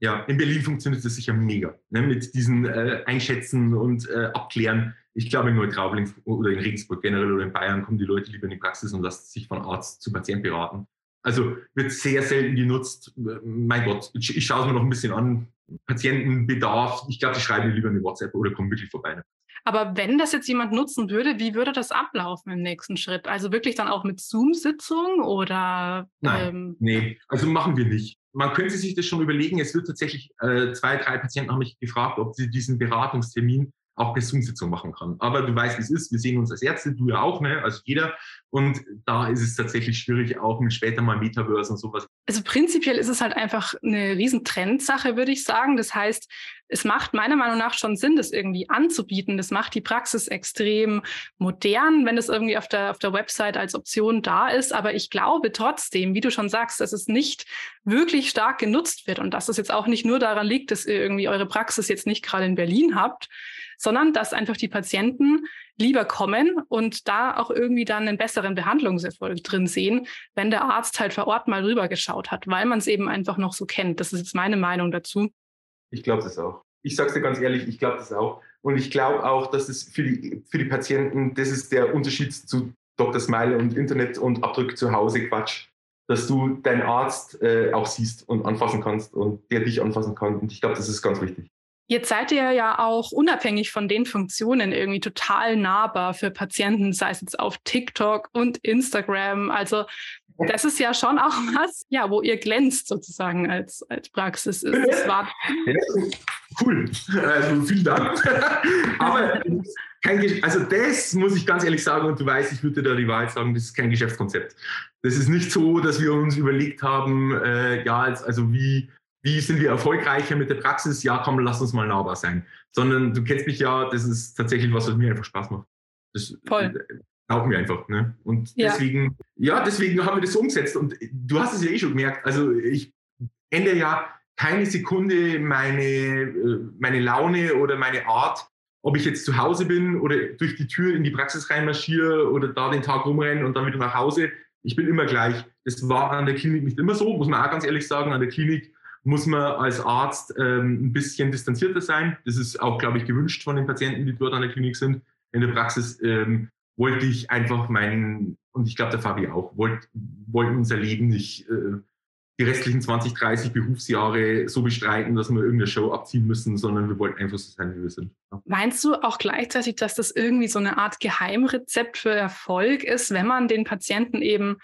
Ja, in Berlin funktioniert das sicher mega. Ne, mit diesen äh, Einschätzen und äh, Abklären. Ich glaube, in Neutraubling oder in Regensburg generell oder in Bayern kommen die Leute lieber in die Praxis und lassen sich von Arzt zu Patient beraten. Also wird sehr selten genutzt. Mein Gott, ich, ich schaue es mir noch ein bisschen an. Patientenbedarf. Ich glaube, die schreiben lieber eine WhatsApp oder kommen wirklich vorbei. Aber wenn das jetzt jemand nutzen würde, wie würde das ablaufen im nächsten Schritt? Also wirklich dann auch mit Zoom-Sitzung oder? Nein, ähm, nee, also machen wir nicht man könnte sich das schon überlegen. Es wird tatsächlich, äh, zwei, drei Patienten haben mich gefragt, ob sie diesen Beratungstermin auch per Zoom-Sitzung machen kann. Aber du weißt, wie es ist. Wir sehen uns als Ärzte, du ja auch, ne? also jeder. Und da ist es tatsächlich schwierig, auch mit später mal Metaverse und sowas. Also prinzipiell ist es halt einfach eine riesen Trendsache, würde ich sagen. Das heißt, es macht meiner Meinung nach schon Sinn, das irgendwie anzubieten. Das macht die Praxis extrem modern, wenn es irgendwie auf der, auf der Website als Option da ist. Aber ich glaube trotzdem, wie du schon sagst, dass es nicht wirklich stark genutzt wird und dass es jetzt auch nicht nur daran liegt, dass ihr irgendwie eure Praxis jetzt nicht gerade in Berlin habt, sondern dass einfach die Patienten lieber kommen und da auch irgendwie dann einen besseren Behandlungserfolg drin sehen, wenn der Arzt halt vor Ort mal rübergeschaut hat, weil man es eben einfach noch so kennt. Das ist jetzt meine Meinung dazu. Ich glaube das auch. Ich sage es dir ganz ehrlich, ich glaube das auch. Und ich glaube auch, dass es für die, für die Patienten, das ist der Unterschied zu Dr. Smile und Internet und Abdruck zu Hause Quatsch, dass du deinen Arzt äh, auch siehst und anfassen kannst und der dich anfassen kann. Und ich glaube, das ist ganz wichtig. Jetzt seid ihr ja auch unabhängig von den Funktionen irgendwie total nahbar für Patienten, sei es jetzt auf TikTok und Instagram. Also das ist ja schon auch was, ja, wo ihr glänzt sozusagen als, als Praxis. Ist, das war ja, cool. Also vielen Dank. Aber kein, also das muss ich ganz ehrlich sagen, und du weißt, ich würde da die Wahrheit sagen, das ist kein Geschäftskonzept. Das ist nicht so, dass wir uns überlegt haben, äh, ja, also wie wie sind wir erfolgreicher mit der Praxis? Ja, komm, lass uns mal nahbar sein. Sondern du kennst mich ja, das ist tatsächlich was, was mir einfach Spaß macht. Das Voll. Glaubt mir einfach. Ne? Und ja. deswegen, ja, deswegen haben wir das so umgesetzt. Und du hast es ja eh schon gemerkt. Also ich ändere ja keine Sekunde meine, äh, meine Laune oder meine Art, ob ich jetzt zu Hause bin oder durch die Tür in die Praxis reinmarschiere oder da den Tag rumrenne und dann wieder nach Hause. Ich bin immer gleich. Das war an der Klinik nicht immer so, muss man auch ganz ehrlich sagen. An der Klinik muss man als Arzt ähm, ein bisschen distanzierter sein. Das ist auch, glaube ich, gewünscht von den Patienten, die dort an der Klinik sind. In der Praxis ähm, wollte ich einfach meinen, und ich glaube der Fabi auch, wollt, wollten unser Leben nicht äh, die restlichen 20, 30 Berufsjahre so bestreiten, dass wir irgendeine Show abziehen müssen, sondern wir wollten einfach so sein, wie wir sind. Ja. Meinst du auch gleichzeitig, dass das irgendwie so eine Art Geheimrezept für Erfolg ist, wenn man den Patienten eben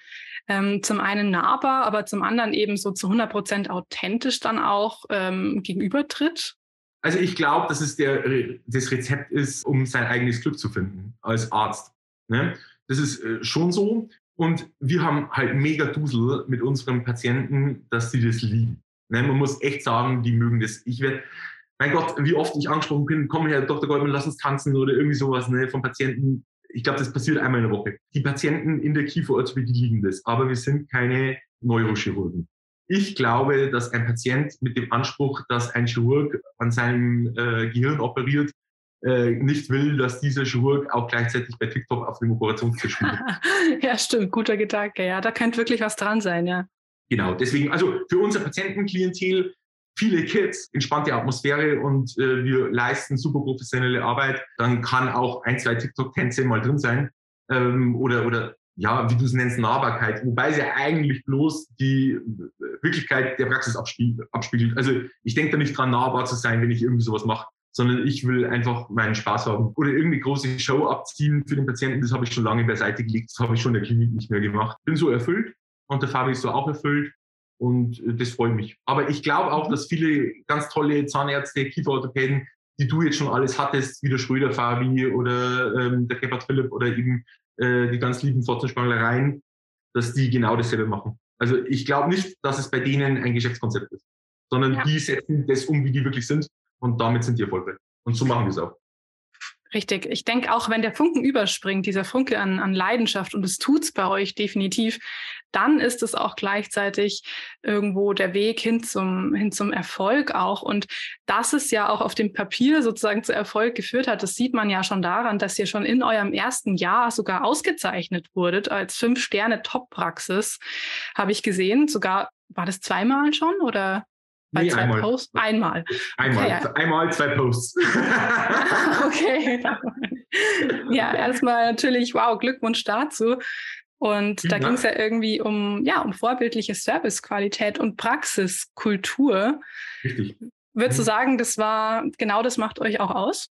ähm, zum einen nahbar, aber zum anderen eben so zu 100 Prozent authentisch dann auch ähm, gegenübertritt? Also ich glaube, dass es der, das Rezept ist, um sein eigenes Glück zu finden als Arzt. Ne? Das ist äh, schon so. Und wir haben halt mega Dusel mit unseren Patienten, dass sie das lieben. Ne? Man muss echt sagen, die mögen das. Ich werde, mein Gott, wie oft ich angesprochen bin, komm her, Dr. Goldman, lass uns tanzen oder irgendwie sowas ne, von Patienten ich glaube, das passiert einmal in der Woche. Die Patienten in der Kieferorthopädie liegen das, aber wir sind keine Neurochirurgen. Ich glaube, dass ein Patient mit dem Anspruch, dass ein Chirurg an seinem äh, Gehirn operiert, äh, nicht will, dass dieser Chirurg auch gleichzeitig bei TikTok auf dem Operationstisch spielt. ja, stimmt, guter Gedanke. Ja, da könnte wirklich was dran sein, ja. Genau, deswegen, also für unser Patientenklientel viele Kids, entspannte Atmosphäre und äh, wir leisten super professionelle Arbeit, dann kann auch ein, zwei TikTok-Tänze mal drin sein. Ähm, oder, oder ja, wie du es nennst, Nahbarkeit, wobei sie eigentlich bloß die Wirklichkeit der Praxis abspiegelt. Also ich denke da nicht dran, nahbar zu sein, wenn ich irgendwie sowas mache, sondern ich will einfach meinen Spaß haben. Oder irgendeine große Show abziehen für den Patienten, das habe ich schon lange beiseite gelegt, das habe ich schon in der Klinik nicht mehr gemacht. Bin so erfüllt und der Fabi ist so auch erfüllt und äh, das freut mich. Aber ich glaube auch, dass viele ganz tolle Zahnärzte, Kieferorthopäden, die du jetzt schon alles hattest, wie der Schröder Fabi oder ähm, der Gebhard Philipp oder eben äh, die ganz lieben Pfotzenspanglereien, dass die genau dasselbe machen. Also ich glaube nicht, dass es bei denen ein Geschäftskonzept ist, sondern ja. die setzen das um, wie die wirklich sind und damit sind die erfolgreich. Und so machen wir es auch. Richtig. Ich denke auch, wenn der Funken überspringt, dieser Funke an, an Leidenschaft, und es tut's bei euch definitiv, dann ist es auch gleichzeitig irgendwo der Weg hin zum, hin zum Erfolg auch. Und dass es ja auch auf dem Papier sozusagen zu Erfolg geführt hat, das sieht man ja schon daran, dass ihr schon in eurem ersten Jahr sogar ausgezeichnet wurdet als Fünf-Sterne-Top-Praxis, habe ich gesehen. Sogar, war das zweimal schon oder? Bei nee, zwei einmal. Posts? Einmal. Einmal. Okay, einmal zwei Posts. okay. ja, erstmal natürlich, wow, Glückwunsch dazu. Und da ging es ja irgendwie um, ja, um vorbildliche Servicequalität und Praxiskultur. Richtig. Würdest du mhm. sagen, das war genau das macht euch auch aus?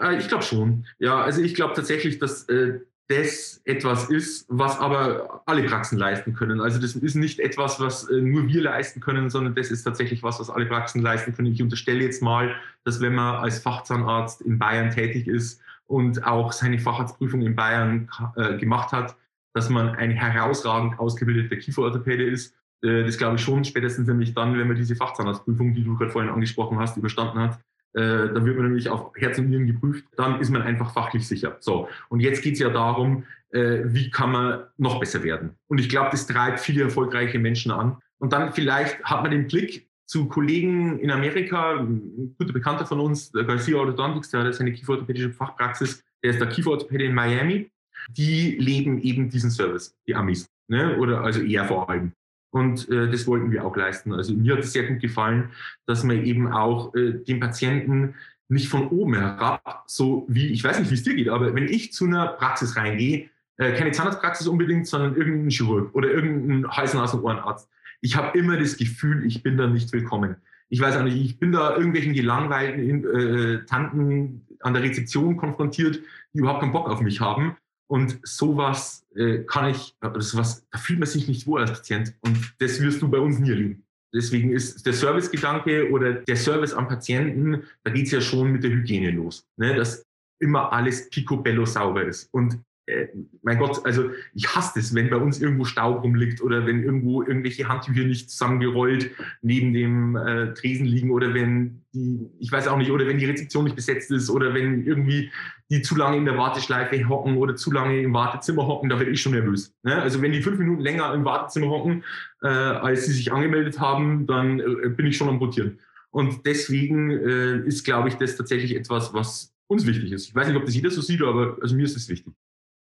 Äh, ich glaube schon. Ja, also ich glaube tatsächlich, dass äh, das etwas ist, was aber alle Praxen leisten können. Also das ist nicht etwas, was äh, nur wir leisten können, sondern das ist tatsächlich was, was alle Praxen leisten können. Ich unterstelle jetzt mal, dass wenn man als Fachzahnarzt in Bayern tätig ist und auch seine Facharztprüfung in Bayern äh, gemacht hat, dass man ein herausragend ausgebildeter Kieferorthopäde ist. Äh, das glaube ich schon, spätestens nämlich dann, wenn man diese Fachzahnarztprüfung, die du gerade vorhin angesprochen hast, überstanden hat, dann wird man nämlich auf Herz und Nieren geprüft, dann ist man einfach fachlich sicher. So, und jetzt geht es ja darum, äh, wie kann man noch besser werden. Und ich glaube, das treibt viele erfolgreiche Menschen an. Und dann vielleicht hat man den Blick zu Kollegen in Amerika, ein guter Bekannter von uns, der Garcia Orthodontics, der hat seine kieferorthopädische Fachpraxis, der ist der Kieferorthopäde in Miami. Die leben eben diesen Service, die Amis, ne? oder also eher vor allem. Und äh, das wollten wir auch leisten. Also mir hat es sehr gut gefallen, dass man eben auch äh, den Patienten nicht von oben herab, so wie, ich weiß nicht, wie es dir geht, aber wenn ich zu einer Praxis reingehe, äh, keine Zahnarztpraxis unbedingt, sondern irgendein Chirurg oder irgendein Hals-, Nasen-, Ohrenarzt, ich habe immer das Gefühl, ich bin da nicht willkommen. ich weiß auch nicht, ich bin da irgendwelchen gelangweilten äh, Tanten an der Rezeption konfrontiert, die überhaupt keinen Bock auf mich haben. Und sowas äh, kann ich, sowas, da fühlt man sich nicht wohl als Patient. Und das wirst du bei uns nie erleben. Deswegen ist der Servicegedanke oder der Service am Patienten, da geht es ja schon mit der Hygiene los. Ne? Dass immer alles picobello sauber ist. Und äh, mein Gott, also ich hasse es, wenn bei uns irgendwo Staub rumliegt oder wenn irgendwo irgendwelche Handtücher nicht zusammengerollt neben dem äh, Tresen liegen oder wenn die, ich weiß auch nicht, oder wenn die Rezeption nicht besetzt ist oder wenn irgendwie die zu lange in der Warteschleife hocken oder zu lange im Wartezimmer hocken, da werde ich schon nervös. Ne? Also wenn die fünf Minuten länger im Wartezimmer hocken, äh, als sie sich angemeldet haben, dann äh, bin ich schon am Rotieren. Und deswegen äh, ist, glaube ich, das tatsächlich etwas, was uns wichtig ist. Ich weiß nicht, ob das jeder so sieht, aber also mir ist es wichtig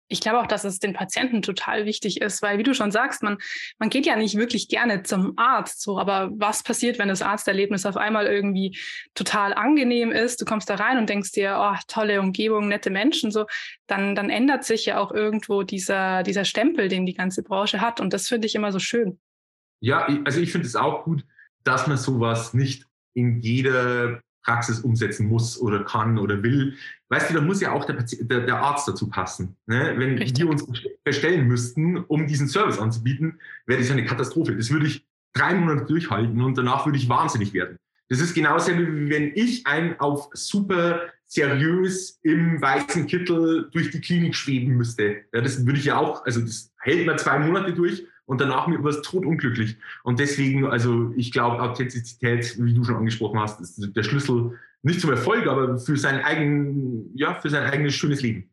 ich glaube auch, dass es den Patienten total wichtig ist, weil, wie du schon sagst, man, man geht ja nicht wirklich gerne zum Arzt, so, aber was passiert, wenn das Arzterlebnis auf einmal irgendwie total angenehm ist? Du kommst da rein und denkst dir, oh, tolle Umgebung, nette Menschen, so, dann, dann ändert sich ja auch irgendwo dieser, dieser Stempel, den die ganze Branche hat. Und das finde ich immer so schön. Ja, also ich finde es auch gut, dass man sowas nicht in jeder Praxis umsetzen muss oder kann oder will. Weißt du, da muss ja auch der, der, der Arzt dazu passen. Ne? Wenn Richtig. wir uns verstellen müssten, um diesen Service anzubieten, wäre das ja eine Katastrophe. Das würde ich drei Monate durchhalten und danach würde ich wahnsinnig werden. Das ist genauso wie wenn ich ein auf super seriös im weißen Kittel durch die Klinik schweben müsste. Ja, das würde ich ja auch, also das hält man zwei Monate durch und danach wird es totunglücklich. Und deswegen, also ich glaube, Authentizität, wie du schon angesprochen hast, ist der Schlüssel nicht zum Erfolg, aber für sein eigen, ja, für sein eigenes schönes Leben.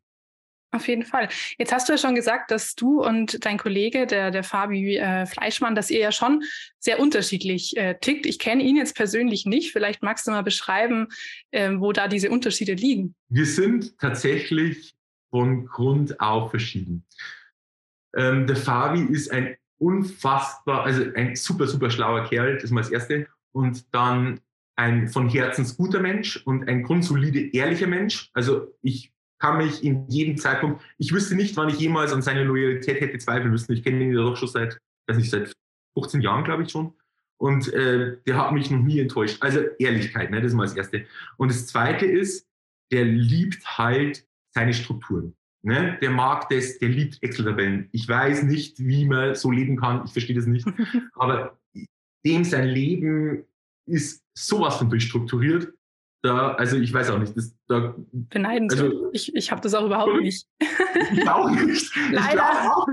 Auf jeden Fall. Jetzt hast du ja schon gesagt, dass du und dein Kollege, der, der Fabi äh, Fleischmann, dass ihr ja schon sehr unterschiedlich äh, tickt. Ich kenne ihn jetzt persönlich nicht. Vielleicht magst du mal beschreiben, äh, wo da diese Unterschiede liegen. Wir sind tatsächlich von Grund auf verschieden. Ähm, der Fabi ist ein unfassbar, also ein super, super schlauer Kerl, das ist mal das Erste. Und dann ein von Herzens guter Mensch und ein grundsolide, ehrlicher Mensch. Also ich kann mich in jedem Zeitpunkt, ich wüsste nicht, wann ich jemals an seine Loyalität hätte zweifeln müssen. Ich kenne ihn ja doch schon seit, weiß nicht, seit 15 Jahren, glaube ich schon. Und äh, der hat mich noch nie enttäuscht. Also Ehrlichkeit, ne, das ist mal das Erste. Und das Zweite ist, der liebt halt seine Strukturen. Ne? Der mag das, der liebt Excel-Tabellen. Ich weiß nicht, wie man so leben kann, ich verstehe das nicht. Aber dem sein Leben ist sowas von durchstrukturiert. Da, also ich weiß auch nicht. Das, da, Beneidenswert. Also, ich ich habe das auch überhaupt nicht. ich auch nicht. Leider. Ich auch,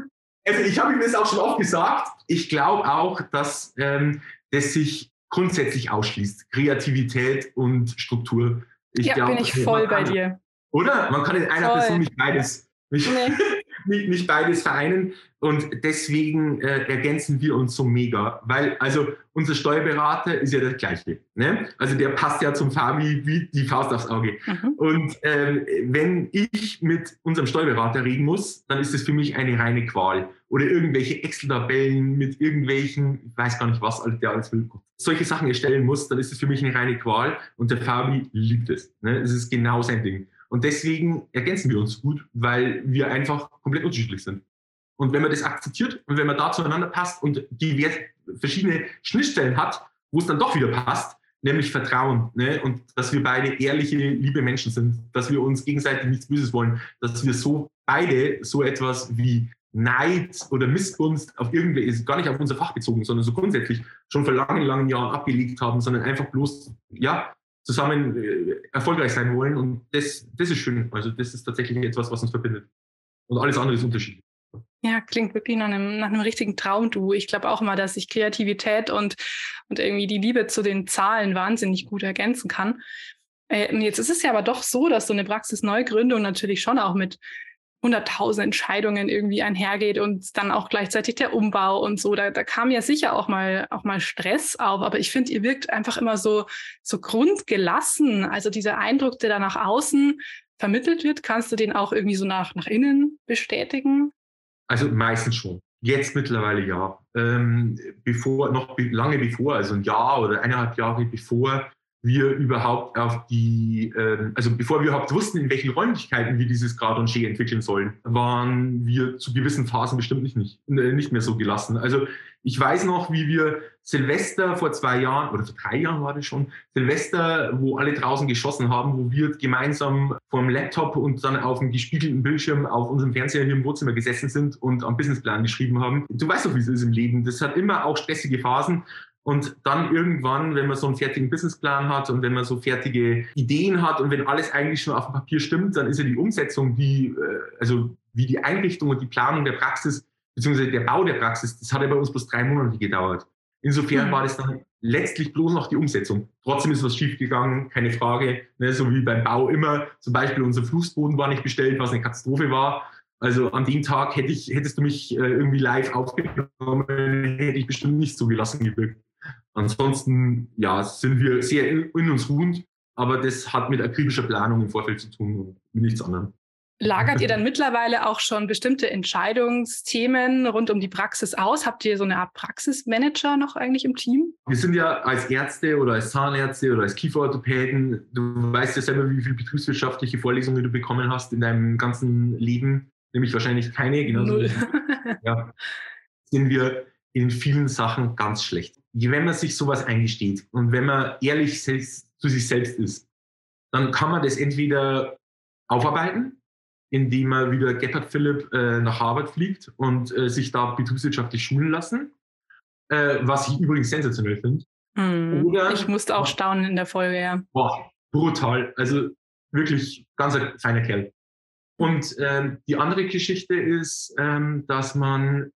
also ich habe ihm das auch schon oft gesagt. Ich glaube auch, dass ähm, das sich grundsätzlich ausschließt. Kreativität und Struktur. Ich ja, glaub, bin ich voll bei dir. Oder? Man kann in einer Voll. Person nicht beides, nicht, nee. nicht, nicht, beides vereinen. Und deswegen äh, ergänzen wir uns so mega. Weil, also, unser Steuerberater ist ja das Gleiche. Ne? Also, der passt ja zum Fabi wie die Faust aufs Auge. Mhm. Und ähm, wenn ich mit unserem Steuerberater reden muss, dann ist das für mich eine reine Qual. Oder irgendwelche Excel-Tabellen mit irgendwelchen, ich weiß gar nicht, was der alles will, solche Sachen erstellen muss, dann ist es für mich eine reine Qual. Und der Fabi liebt es. Ne? Es ist genau sein Ding. Und deswegen ergänzen wir uns gut, weil wir einfach komplett unterschiedlich sind. Und wenn man das akzeptiert und wenn man da zueinander passt und die verschiedene Schnittstellen hat, wo es dann doch wieder passt, nämlich Vertrauen ne? und dass wir beide ehrliche, liebe Menschen sind, dass wir uns gegenseitig nichts Böses wollen, dass wir so beide so etwas wie Neid oder Missgunst auf irgendwie, ist gar nicht auf unser Fach bezogen, sondern so grundsätzlich schon vor langen, langen Jahren abgelegt haben, sondern einfach bloß, ja, zusammen äh, erfolgreich sein wollen. Und das, das ist schön. Also das ist tatsächlich etwas, was uns verbindet. Und alles andere ist unterschiedlich. Ja, klingt wirklich nach einem, nach einem richtigen Traum, du. Ich glaube auch immer, dass ich Kreativität und, und irgendwie die Liebe zu den Zahlen wahnsinnig gut ergänzen kann. Äh, jetzt ist es ja aber doch so, dass so eine Praxisneugründung natürlich schon auch mit hunderttausend Entscheidungen irgendwie einhergeht und dann auch gleichzeitig der Umbau und so. Da, da kam ja sicher auch mal, auch mal Stress auf, aber ich finde, ihr wirkt einfach immer so, so grundgelassen. Also dieser Eindruck, der da nach außen vermittelt wird, kannst du den auch irgendwie so nach, nach innen bestätigen? Also meistens schon. Jetzt mittlerweile ja. Ähm, bevor, noch lange bevor, also ein Jahr oder eineinhalb Jahre bevor wir überhaupt auf die, äh, also bevor wir überhaupt wussten, in welchen Räumlichkeiten wir dieses Grad und G entwickeln sollen, waren wir zu gewissen Phasen bestimmt nicht, nicht, äh, nicht mehr so gelassen. Also ich weiß noch, wie wir Silvester vor zwei Jahren oder vor drei Jahren war das schon, Silvester, wo alle draußen geschossen haben, wo wir gemeinsam vor dem Laptop und dann auf dem gespiegelten Bildschirm auf unserem Fernseher hier im Wohnzimmer gesessen sind und am Businessplan geschrieben haben. Du weißt doch, wie es ist im Leben. Das hat immer auch stressige Phasen. Und dann irgendwann, wenn man so einen fertigen Businessplan hat und wenn man so fertige Ideen hat und wenn alles eigentlich schon auf dem Papier stimmt, dann ist ja die Umsetzung, die, äh, also wie die Einrichtung und die Planung der Praxis, beziehungsweise der Bau der Praxis, das hat ja bei uns bloß drei Monate gedauert. Insofern mhm. war das dann letztlich bloß noch die Umsetzung. Trotzdem ist was schiefgegangen, keine Frage. Ne, so wie beim Bau immer. Zum Beispiel unser Fußboden war nicht bestellt, was eine Katastrophe war. Also an dem Tag hätte ich, hättest du mich äh, irgendwie live aufgenommen, hätte ich bestimmt nicht so gelassen gewirkt. Ansonsten, ja, sind wir sehr in, in uns ruhend, aber das hat mit akribischer Planung im Vorfeld zu tun und mit nichts anderem. Lagert ihr dann mittlerweile auch schon bestimmte Entscheidungsthemen rund um die Praxis aus? Habt ihr so eine Art Praxismanager noch eigentlich im Team? Wir sind ja als Ärzte oder als Zahnärzte oder als Kieferorthopäden, du weißt ja selber, wie viele betriebswirtschaftliche Vorlesungen du bekommen hast in deinem ganzen Leben, nämlich wahrscheinlich keine, genauso Null. ja, sind wir in vielen Sachen ganz schlecht. Wenn man sich sowas eingesteht und wenn man ehrlich zu sich selbst ist, dann kann man das entweder aufarbeiten, indem man wieder Gebhard Philipp äh, nach Harvard fliegt und äh, sich da betriebswirtschaftlich schulen lassen, äh, was ich übrigens sensationell finde. Mm, Oder ich musste auch staunen in der Folge, ja. Boah, brutal. Also wirklich ganz ein feiner Kerl. Und ähm, die andere Geschichte ist, ähm, dass man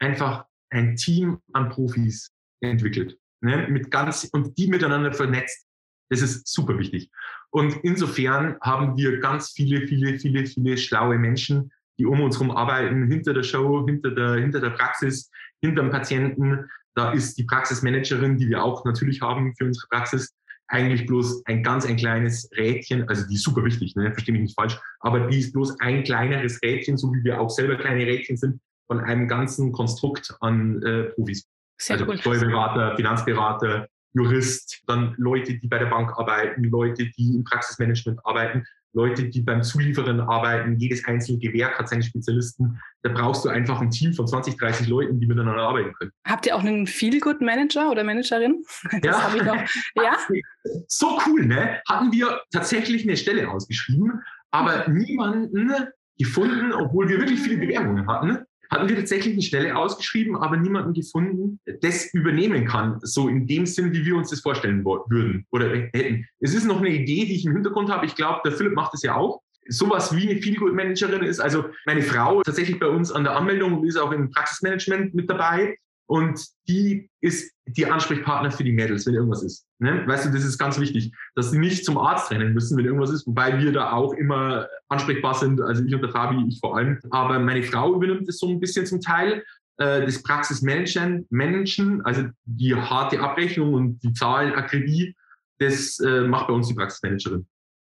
einfach ein Team an Profis entwickelt. Ne? Mit ganz, und die miteinander vernetzt. Das ist super wichtig. Und insofern haben wir ganz viele, viele, viele, viele schlaue Menschen, die um uns herum arbeiten, hinter der Show, hinter der, hinter der Praxis, hinter dem Patienten. Da ist die Praxismanagerin, die wir auch natürlich haben für unsere Praxis, eigentlich bloß ein ganz ein kleines Rädchen, also die ist super wichtig, ne? verstehe mich nicht falsch, aber die ist bloß ein kleineres Rädchen, so wie wir auch selber kleine Rädchen sind, von einem ganzen Konstrukt an äh, Profis. Sehr also cool. Steuerberater, Finanzberater, Jurist, dann Leute, die bei der Bank arbeiten, Leute, die im Praxismanagement arbeiten, Leute, die beim Zulieferen arbeiten. Jedes einzelne Gewerk hat seine Spezialisten. Da brauchst du einfach ein Team von 20, 30 Leuten, die miteinander arbeiten können. Habt ihr auch einen Feel-Good-Manager oder Managerin? Das ja. habe ich noch. Ja. So cool, ne? Hatten wir tatsächlich eine Stelle ausgeschrieben, aber niemanden gefunden, obwohl wir wirklich viele Bewerbungen hatten, hatten wir tatsächlich eine Stelle ausgeschrieben, aber niemanden gefunden, das übernehmen kann, so in dem Sinn, wie wir uns das vorstellen würden oder hätten. Es ist noch eine Idee, die ich im Hintergrund habe. Ich glaube, der Philipp macht das ja auch. Sowas wie eine Feelgood-Managerin ist also meine Frau tatsächlich bei uns an der Anmeldung und ist auch im Praxismanagement mit dabei. Und die ist die Ansprechpartner für die Mädels, wenn irgendwas ist. Ne? Weißt du, das ist ganz wichtig, dass sie nicht zum Arzt rennen müssen, wenn irgendwas ist, wobei wir da auch immer ansprechbar sind. Also ich und der Fabi, ich vor allem. Aber meine Frau übernimmt es so ein bisschen zum Teil. Äh, das Praxismanagen, managen, also die harte Abrechnung und die Zahlen, Akribie, das äh, macht bei uns die Praxismanagerin.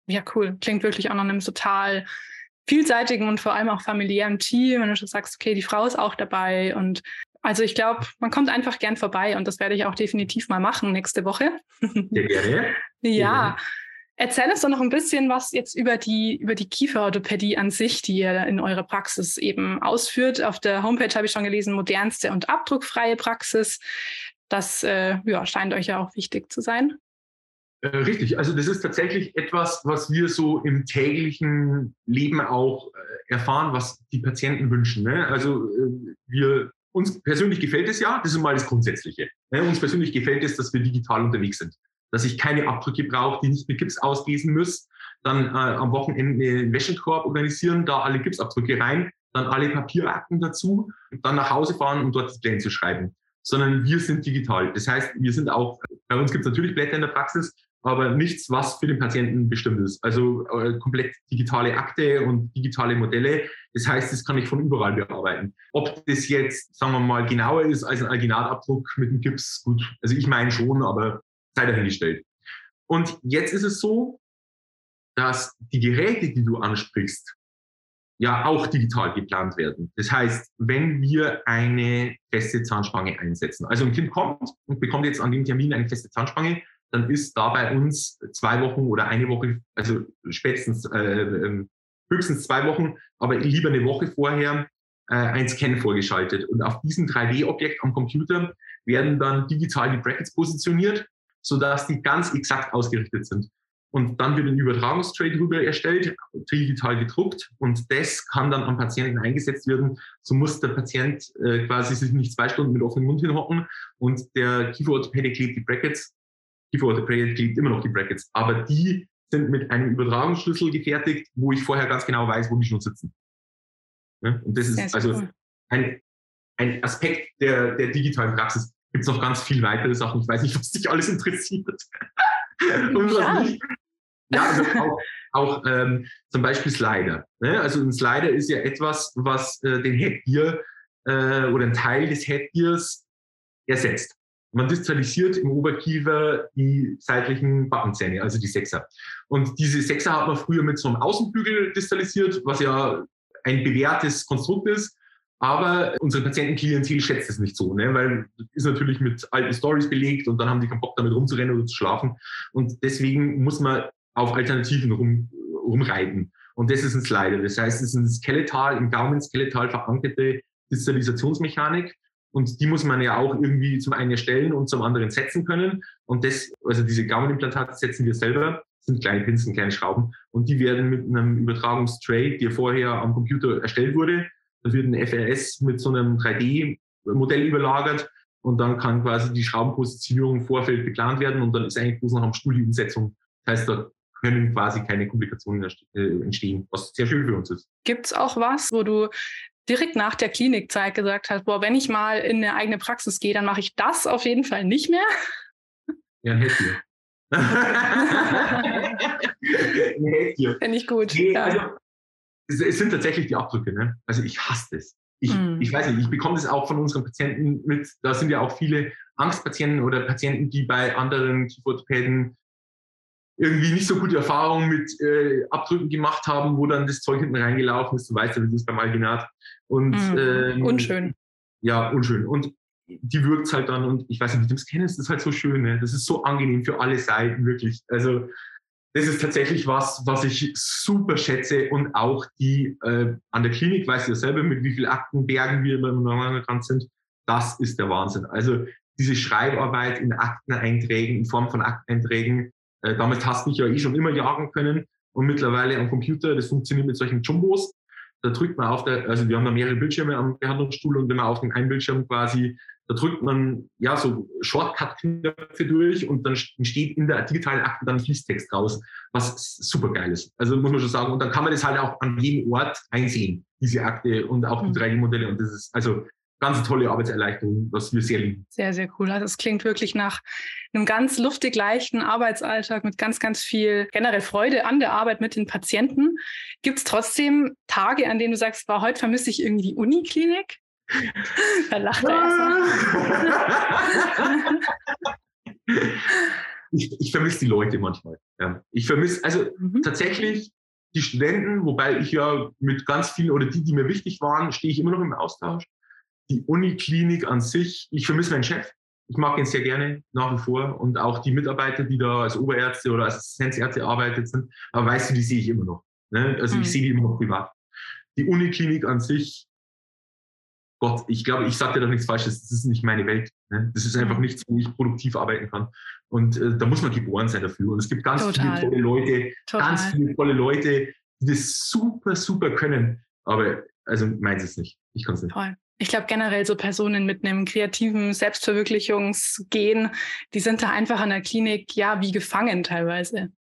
Ja, cool. Klingt wirklich auch nach einem total vielseitigen und vor allem auch familiären Team, wenn du schon sagst, okay, die Frau ist auch dabei und also ich glaube, man kommt einfach gern vorbei und das werde ich auch definitiv mal machen nächste Woche. Sehr gerne. ja. Erzähl uns doch noch ein bisschen was jetzt über die, über die Kieferorthopädie an sich, die ihr in eurer Praxis eben ausführt. Auf der Homepage habe ich schon gelesen, modernste und abdruckfreie Praxis. Das äh, ja, scheint euch ja auch wichtig zu sein. Äh, richtig, also das ist tatsächlich etwas, was wir so im täglichen Leben auch äh, erfahren, was die Patienten wünschen. Ne? Also äh, wir uns persönlich gefällt es ja, das ist mal das Grundsätzliche. Ne? Uns persönlich gefällt es, dass wir digital unterwegs sind. Dass ich keine Abdrücke brauche, die nicht mit Gips auslesen muss. Dann äh, am Wochenende einen Wäschekorb organisieren, da alle Gipsabdrücke rein, dann alle Papierakten dazu, dann nach Hause fahren und dort das Plan zu schreiben. Sondern wir sind digital. Das heißt, wir sind auch, bei uns gibt es natürlich Blätter in der Praxis, aber nichts, was für den Patienten bestimmt ist. Also äh, komplett digitale Akte und digitale Modelle. Das heißt, das kann ich von überall bearbeiten. Ob das jetzt, sagen wir mal, genauer ist als ein Alginatabdruck mit dem Gips, gut, also ich meine schon, aber sei dahingestellt. Und jetzt ist es so, dass die Geräte, die du ansprichst, ja auch digital geplant werden. Das heißt, wenn wir eine feste Zahnspange einsetzen, also ein Kind kommt und bekommt jetzt an dem Termin eine feste Zahnspange, dann ist da bei uns zwei Wochen oder eine Woche, also spätestens äh, ähm, höchstens zwei Wochen, aber lieber eine Woche vorher äh, ein Scan vorgeschaltet. Und auf diesem 3D-Objekt am Computer werden dann digital die Brackets positioniert, sodass die ganz exakt ausgerichtet sind. Und dann wird ein Übertragungstray drüber erstellt, digital gedruckt und das kann dann am Patienten eingesetzt werden. So muss der Patient äh, quasi sich nicht zwei Stunden mit offenem Mund hinhocken und der Kieferorthopäde klebt die Brackets. Kieferorthopäde klebt immer noch die Brackets, aber die sind mit einem Übertragungsschlüssel gefertigt, wo ich vorher ganz genau weiß, wo die schon sitzen. Ja? Und das ist also cool. ein, ein Aspekt der, der digitalen Praxis. Gibt es noch ganz viel weitere Sachen. Ich weiß nicht, was dich alles interessiert. Und ja. Ja, also auch, auch ähm, zum Beispiel Slider. Ne? Also ein Slider ist ja etwas, was äh, den Headgear äh, oder ein Teil des Headgears ersetzt. Man distalisiert im Oberkiefer die seitlichen Backenzähne, also die Sechser. Und diese Sechser hat man früher mit so einem Außenbügel distalisiert, was ja ein bewährtes Konstrukt ist. Aber unsere Patientenklientel schätzt es nicht so, ne? weil ist natürlich mit alten Stories belegt und dann haben die keinen Bock damit rumzurennen oder zu schlafen. Und deswegen muss man auf Alternativen rum, rumreiten. Und das ist ein Slider. Das heißt, es ist ein skeletal, im Gaumen skeletal verankerte Distalisationsmechanik. Und die muss man ja auch irgendwie zum einen erstellen und zum anderen setzen können. Und das, also diese Gaumenimplantate setzen wir selber, sind kleine Pinsen, kleine Schrauben. Und die werden mit einem Übertragungstray, der vorher am Computer erstellt wurde, da wird ein FRS mit so einem 3D-Modell überlagert. Und dann kann quasi die Schraubenpositionierung im Vorfeld geplant werden. Und dann ist eigentlich bloß noch am Stuhl die Umsetzung. Das heißt, da können quasi keine Komplikationen äh, entstehen, was sehr schön für uns ist. Gibt es auch was, wo du direkt nach der Klinikzeit gesagt hast, boah, wenn ich mal in eine eigene Praxis gehe, dann mache ich das auf jeden Fall nicht mehr? Ja, ein Headgear. ein Headgear. Finde ich gut. Nee, ja. also, es, es, sind tatsächlich die Abdrücke. Ne? Also ich hasse das. Ich, mm. ich weiß nicht, ich bekomme das auch von unseren Patienten mit. Da sind ja auch viele Angstpatienten oder Patienten, die bei anderen Kieferorthopäden irgendwie nicht so gute Erfahrungen mit äh, Abdrücken gemacht haben, wo dann das Zeug hinten reingelaufen ist. Du weißt ja, wie das beim Alginat. Und, mm, ähm, unschön. Ja, unschön. Und die wirkt halt dann, und ich weiß nicht, wie du das kennst, das ist halt so schön. Ne? Das ist so angenehm für alle Seiten, wirklich. Also, das ist tatsächlich was, was ich super schätze und auch die äh, an der Klinik, weißt du ja selber, mit wie vielen Aktenbergen wir immer normal dran sind. Das ist der Wahnsinn. Also diese Schreibarbeit in Akteneinträgen, in Form von Akteneinträgen, äh, damals hast du mich ja eh schon immer jagen können und mittlerweile am Computer, das funktioniert mit solchen Jumbos. Da drückt man auf der, also wir haben da mehrere Bildschirme am Behandlungsstuhl und wenn man auf den einen Bildschirm quasi, da drückt man ja so Shortcut-Knöpfe durch und dann entsteht in der digitalen Akte dann Fließtext raus, was super geil ist. Also muss man schon sagen. Und dann kann man das halt auch an jedem Ort einsehen, diese Akte und auch die 3D-Modelle. Mhm. Und das ist also ganz tolle Arbeitserleichterung, was wir sehr lieben. Sehr, sehr cool. Also es klingt wirklich nach einem ganz luftig leichten Arbeitsalltag mit ganz, ganz viel generell Freude an der Arbeit mit den Patienten. Gibt es trotzdem Tage, an denen du sagst, war heute vermisse ich irgendwie die Uniklinik? da lacht er erstmal. ich, ich vermisse die Leute manchmal. Ja. Ich vermisse, also mhm. tatsächlich die Studenten, wobei ich ja mit ganz vielen oder die, die mir wichtig waren, stehe ich immer noch im Austausch die Uniklinik an sich, ich vermisse meinen Chef. Ich mag ihn sehr gerne nach wie vor und auch die Mitarbeiter, die da als Oberärzte oder als Assistenzärzte arbeitet sind. Aber weißt du, die sehe ich immer noch. Ne? Also mhm. ich sehe die immer noch privat. Die Uniklinik an sich, Gott, ich glaube, ich sage dir da nichts Falsches. Das ist nicht meine Welt. Ne? Das ist einfach mhm. nichts, wo ich produktiv arbeiten kann. Und äh, da muss man geboren sein dafür. Und es gibt ganz Total. viele tolle Leute, Total. ganz viele tolle Leute, die das super, super können. Aber also meins es nicht. Ich kann es nicht. Toll ich glaube generell so Personen mit einem kreativen Selbstverwirklichungsgehen, die sind da einfach an der Klinik ja wie gefangen teilweise.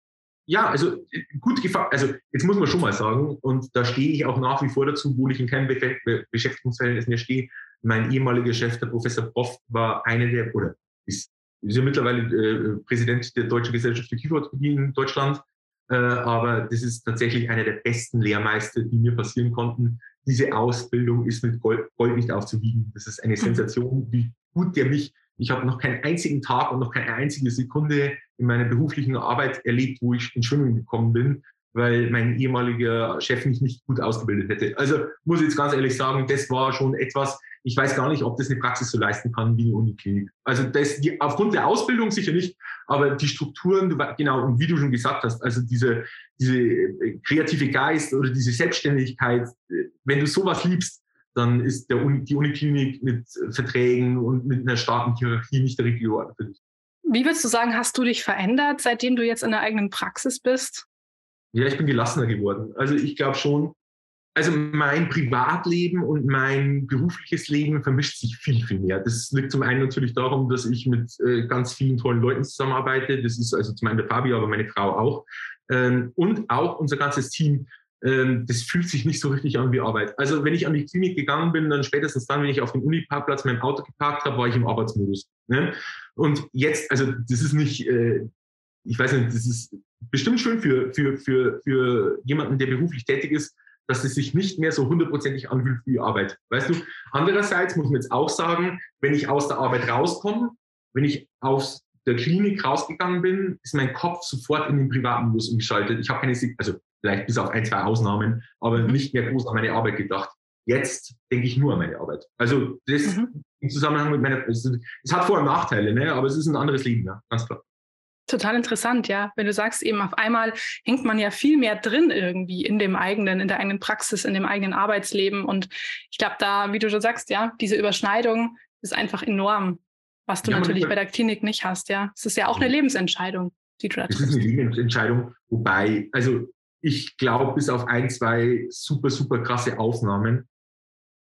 Ja, also gut gefangen. Also jetzt muss man schon mal sagen, und da stehe ich auch nach wie vor dazu, wo ich in keinem Be Beschäftigungsverhältnis mehr stehe. Mein ehemaliger Chef, der Professor Prof, war einer der, oder ist, ist ja mittlerweile äh, Präsident der Deutschen Gesellschaft für Kieferorthopädie in Deutschland. Äh, aber das ist tatsächlich einer der besten Lehrmeister, die mir passieren konnten, diese Ausbildung ist mit Gold, Gold nicht aufzuwiegen. Das ist eine mhm. Sensation, wie gut der mich, ich habe noch keinen einzigen Tag und noch keine einzige Sekunde in meiner beruflichen Arbeit erlebt, wo ich in Schwimmen gekommen bin, weil mein ehemaliger Chef mich nicht gut ausgebildet hätte. Also muss ich jetzt ganz ehrlich sagen, das war schon etwas, ich weiß gar nicht, ob das eine Praxis so leisten kann wie eine Uniklinik. Also das, die, aufgrund der Ausbildung sicher nicht, aber die Strukturen, genau, und wie du schon gesagt hast, also diese, diese kreative Geist oder diese Selbstständigkeit, wenn du sowas liebst, dann ist der Uni, die Uniklinik mit Verträgen und mit einer starken Hierarchie nicht der richtige Ort für dich. Wie würdest du sagen, hast du dich verändert, seitdem du jetzt in der eigenen Praxis bist? Ja, ich bin gelassener geworden. Also ich glaube schon, also mein Privatleben und mein berufliches Leben vermischt sich viel, viel mehr. Das liegt zum einen natürlich darum, dass ich mit äh, ganz vielen tollen Leuten zusammenarbeite. Das ist also zum einen der Fabi, aber meine Frau auch. Ähm, und auch unser ganzes Team. Ähm, das fühlt sich nicht so richtig an wie Arbeit. Also wenn ich an die Klinik gegangen bin, dann spätestens dann, wenn ich auf dem Uniparkplatz mein Auto geparkt habe, war ich im Arbeitsmodus. Ne? Und jetzt, also das ist nicht, äh, ich weiß nicht, das ist bestimmt schön für, für, für, für jemanden, der beruflich tätig ist, dass es sich nicht mehr so hundertprozentig anfühlt wie Arbeit. Weißt du? Andererseits muss man jetzt auch sagen, wenn ich aus der Arbeit rauskomme, wenn ich aus der Klinik rausgegangen bin, ist mein Kopf sofort in den privaten Modus umgeschaltet. Ich habe keine, also vielleicht bis auf ein, zwei Ausnahmen, aber mhm. nicht mehr groß an meine Arbeit gedacht. Jetzt denke ich nur an meine Arbeit. Also das mhm. im Zusammenhang mit meiner, es, es hat Vor- und Nachteile, ne? aber es ist ein anderes Leben, ja, ganz klar. Total interessant, ja. Wenn du sagst, eben auf einmal hängt man ja viel mehr drin irgendwie in dem eigenen, in der eigenen Praxis, in dem eigenen Arbeitsleben. Und ich glaube, da, wie du schon sagst, ja, diese Überschneidung ist einfach enorm, was du ja, natürlich bei der Klinik nicht hast, ja. Es ist ja auch eine Lebensentscheidung, die du da triffst. Es ist eine Lebensentscheidung, wobei, also ich glaube, bis auf ein, zwei super, super krasse Aufnahmen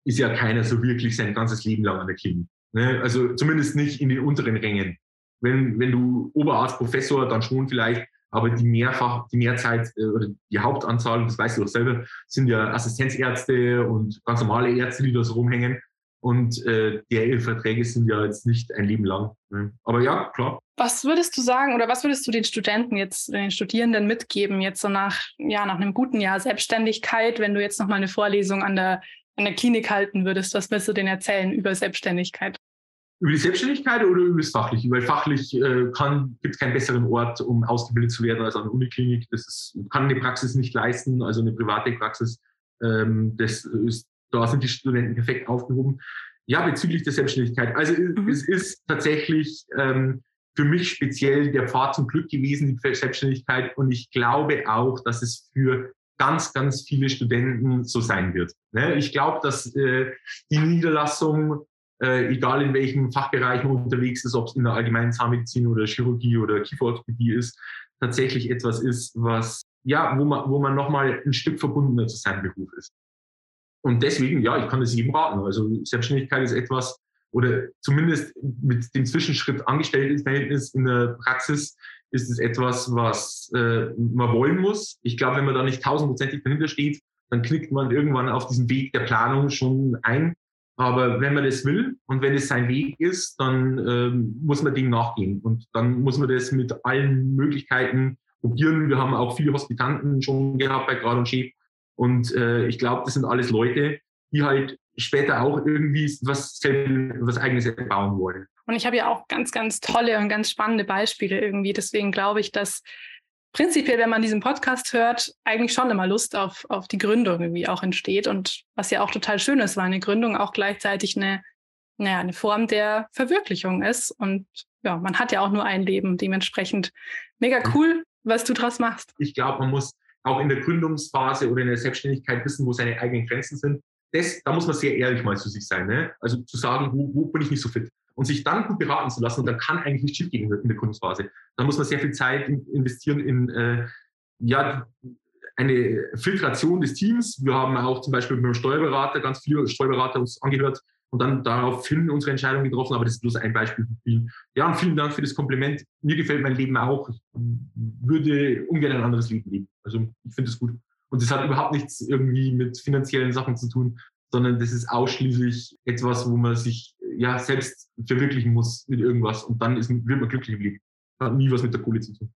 ist ja keiner so wirklich sein ganzes Leben lang an der Klinik. Ne? Also zumindest nicht in den unteren Rängen. Wenn, wenn du Oberarzt, Professor, dann schon vielleicht, aber die mehrfach, die Mehrzeit äh, oder die Hauptanzahl, das weißt du doch selber, sind ja Assistenzärzte und ganz normale Ärzte, die da so rumhängen. Und äh, die Verträge sind ja jetzt nicht ein Leben lang. Ne? Aber ja, klar. Was würdest du sagen oder was würdest du den Studenten jetzt, den Studierenden mitgeben, jetzt so nach, ja, nach einem guten Jahr Selbstständigkeit, wenn du jetzt nochmal eine Vorlesung an der, an der Klinik halten würdest, was willst du denen erzählen über Selbstständigkeit? Über die Selbstständigkeit oder über das Fachliche? Weil fachlich äh, gibt es keinen besseren Ort, um ausgebildet zu werden als an der Uniklinik. Das ist, kann eine Praxis nicht leisten, also eine private Praxis. Ähm, das ist da sind die Studenten perfekt aufgehoben. Ja, bezüglich der Selbstständigkeit. Also mhm. es ist tatsächlich ähm, für mich speziell der Pfad zum Glück gewesen, die Selbstständigkeit. Und ich glaube auch, dass es für ganz, ganz viele Studenten so sein wird. Ne? Ich glaube, dass äh, die Niederlassung, äh, egal in welchem Fachbereich man unterwegs ist, ob es in der allgemeinen Zahnmedizin oder Chirurgie oder Kieferorthopädie ist, tatsächlich etwas ist, was ja, wo man, wo man nochmal ein Stück verbundener zu seinem Beruf ist. Und deswegen, ja, ich kann es jedem raten. Also Selbstständigkeit ist etwas, oder zumindest mit dem Zwischenschritt Angestelltenverhältnis in der Praxis ist es etwas, was äh, man wollen muss. Ich glaube, wenn man da nicht tausendprozentig dahinter steht, dann knickt man irgendwann auf diesem Weg der Planung schon ein. Aber wenn man das will und wenn es sein Weg ist, dann ähm, muss man dem nachgehen. Und dann muss man das mit allen Möglichkeiten probieren. Wir haben auch viele Hospitanten schon gehabt bei Grad und Chef, und äh, ich glaube, das sind alles Leute, die halt später auch irgendwie was, was eigenes bauen wollen. Und ich habe ja auch ganz, ganz tolle und ganz spannende Beispiele irgendwie. Deswegen glaube ich, dass prinzipiell, wenn man diesen Podcast hört, eigentlich schon immer Lust auf, auf die Gründung irgendwie auch entsteht. Und was ja auch total schön ist, weil eine Gründung auch gleichzeitig eine, naja, eine Form der Verwirklichung ist. Und ja, man hat ja auch nur ein Leben. Dementsprechend mega cool, was du draus machst. Ich glaube, man muss auch in der Gründungsphase oder in der Selbstständigkeit wissen, wo seine eigenen Grenzen sind. Das, da muss man sehr ehrlich mal zu sich sein. Ne? Also zu sagen, wo, wo bin ich nicht so fit? Und sich dann gut beraten zu lassen, und dann kann eigentlich nicht schiefgehen in der Gründungsphase. Da muss man sehr viel Zeit investieren in äh, ja, eine Filtration des Teams. Wir haben auch zum Beispiel mit dem Steuerberater ganz viele Steuerberater uns angehört, und dann daraufhin unsere Entscheidung getroffen. Aber das ist bloß ein Beispiel vielen. Ja, und vielen Dank für das Kompliment. Mir gefällt mein Leben auch. Ich würde ungern ein anderes Leben leben. Also ich finde es gut. Und das hat überhaupt nichts irgendwie mit finanziellen Sachen zu tun, sondern das ist ausschließlich etwas, wo man sich ja selbst verwirklichen muss mit irgendwas. Und dann ist, wird man glücklich im Leben. Hat nie was mit der Kohle zu tun.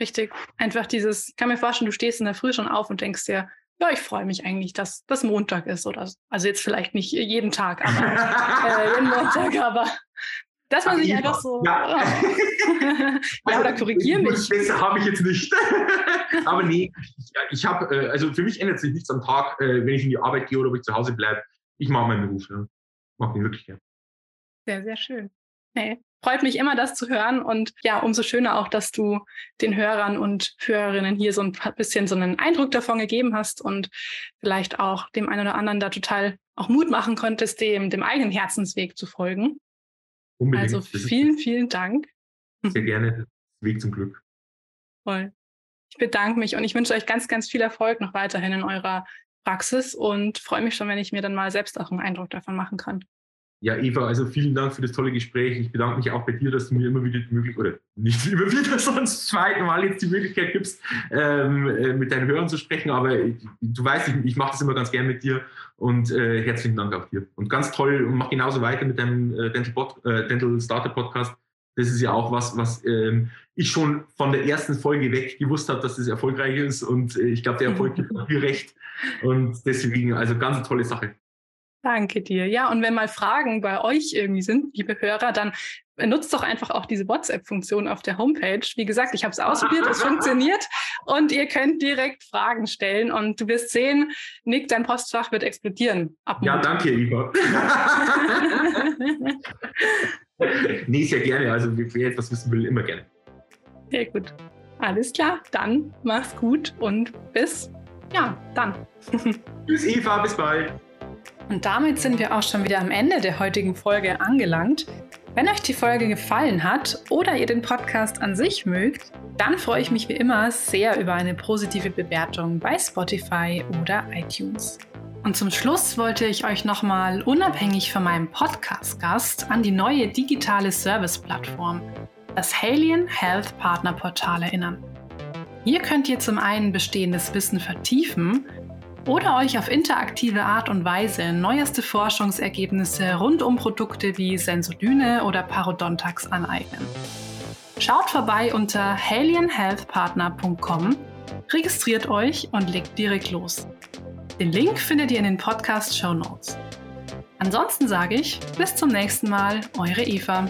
Richtig. Einfach dieses, ich kann mir vorstellen, du stehst in der Früh schon auf und denkst dir, ja, ich freue mich eigentlich, dass das Montag ist oder also jetzt vielleicht nicht jeden Tag, aber äh, jeden Montag, aber Dass man sich einfach so. Ja, ja oder korrigier mich. Das habe ich jetzt nicht. Aber nee, ich, ich habe, äh, also für mich ändert sich nichts am Tag, äh, wenn ich in die Arbeit gehe oder ob ich zu Hause bleibe. Ich mache meinen Beruf. Ja. Ich mache ihn wirklich gerne. Sehr, sehr schön. Hey, freut mich immer, das zu hören. Und ja, umso schöner auch, dass du den Hörern und Hörerinnen hier so ein bisschen so einen Eindruck davon gegeben hast und vielleicht auch dem einen oder anderen da total auch Mut machen konntest, dem, dem eigenen Herzensweg zu folgen. Unbedingt. Also vielen, vielen Dank. Sehr gerne. Weg zum Glück. Voll. Ich bedanke mich und ich wünsche euch ganz, ganz viel Erfolg noch weiterhin in eurer Praxis und freue mich schon, wenn ich mir dann mal selbst auch einen Eindruck davon machen kann. Ja, Eva, also vielen Dank für das tolle Gespräch. Ich bedanke mich auch bei dir, dass du mir immer wieder die Möglichkeit, oder nicht immer wieder, sondern das zweite Mal jetzt die Möglichkeit gibst, ähm, äh, mit deinen Hörern zu sprechen. Aber du weißt, ich, ich mache das immer ganz gern mit dir und äh, herzlichen Dank auch dir. Und ganz toll und mach genauso weiter mit deinem äh, Dental, Pod, äh, Dental Starter Podcast. Das ist ja auch was, was ähm, ich schon von der ersten Folge weg gewusst habe, dass das erfolgreich ist. Und äh, ich glaube, der Erfolg gibt mir recht. Und deswegen, also ganz tolle Sache. Danke dir. Ja, und wenn mal Fragen bei euch irgendwie sind, liebe Hörer, dann nutzt doch einfach auch diese WhatsApp-Funktion auf der Homepage. Wie gesagt, ich habe es ausprobiert, es funktioniert und ihr könnt direkt Fragen stellen und du wirst sehen, Nick, dein Postfach wird explodieren. ja, danke, Eva. nee, sehr gerne. Also wer etwas wissen will, immer gerne. Sehr gut. Alles klar, dann mach's gut und bis, ja, dann. Tschüss, Eva, bis bald. Und damit sind wir auch schon wieder am Ende der heutigen Folge angelangt. Wenn euch die Folge gefallen hat oder ihr den Podcast an sich mögt, dann freue ich mich wie immer sehr über eine positive Bewertung bei Spotify oder iTunes. Und zum Schluss wollte ich euch nochmal unabhängig von meinem Podcast-Gast an die neue digitale Service-Plattform, das Halien Health Partner Portal erinnern. Hier könnt ihr zum einen bestehendes Wissen vertiefen oder euch auf interaktive Art und Weise neueste Forschungsergebnisse rund um Produkte wie Sensodyne oder Parodontax aneignen. Schaut vorbei unter halienhealthpartner.com, registriert euch und legt direkt los. Den Link findet ihr in den Podcast Show Notes. Ansonsten sage ich bis zum nächsten Mal, eure Eva.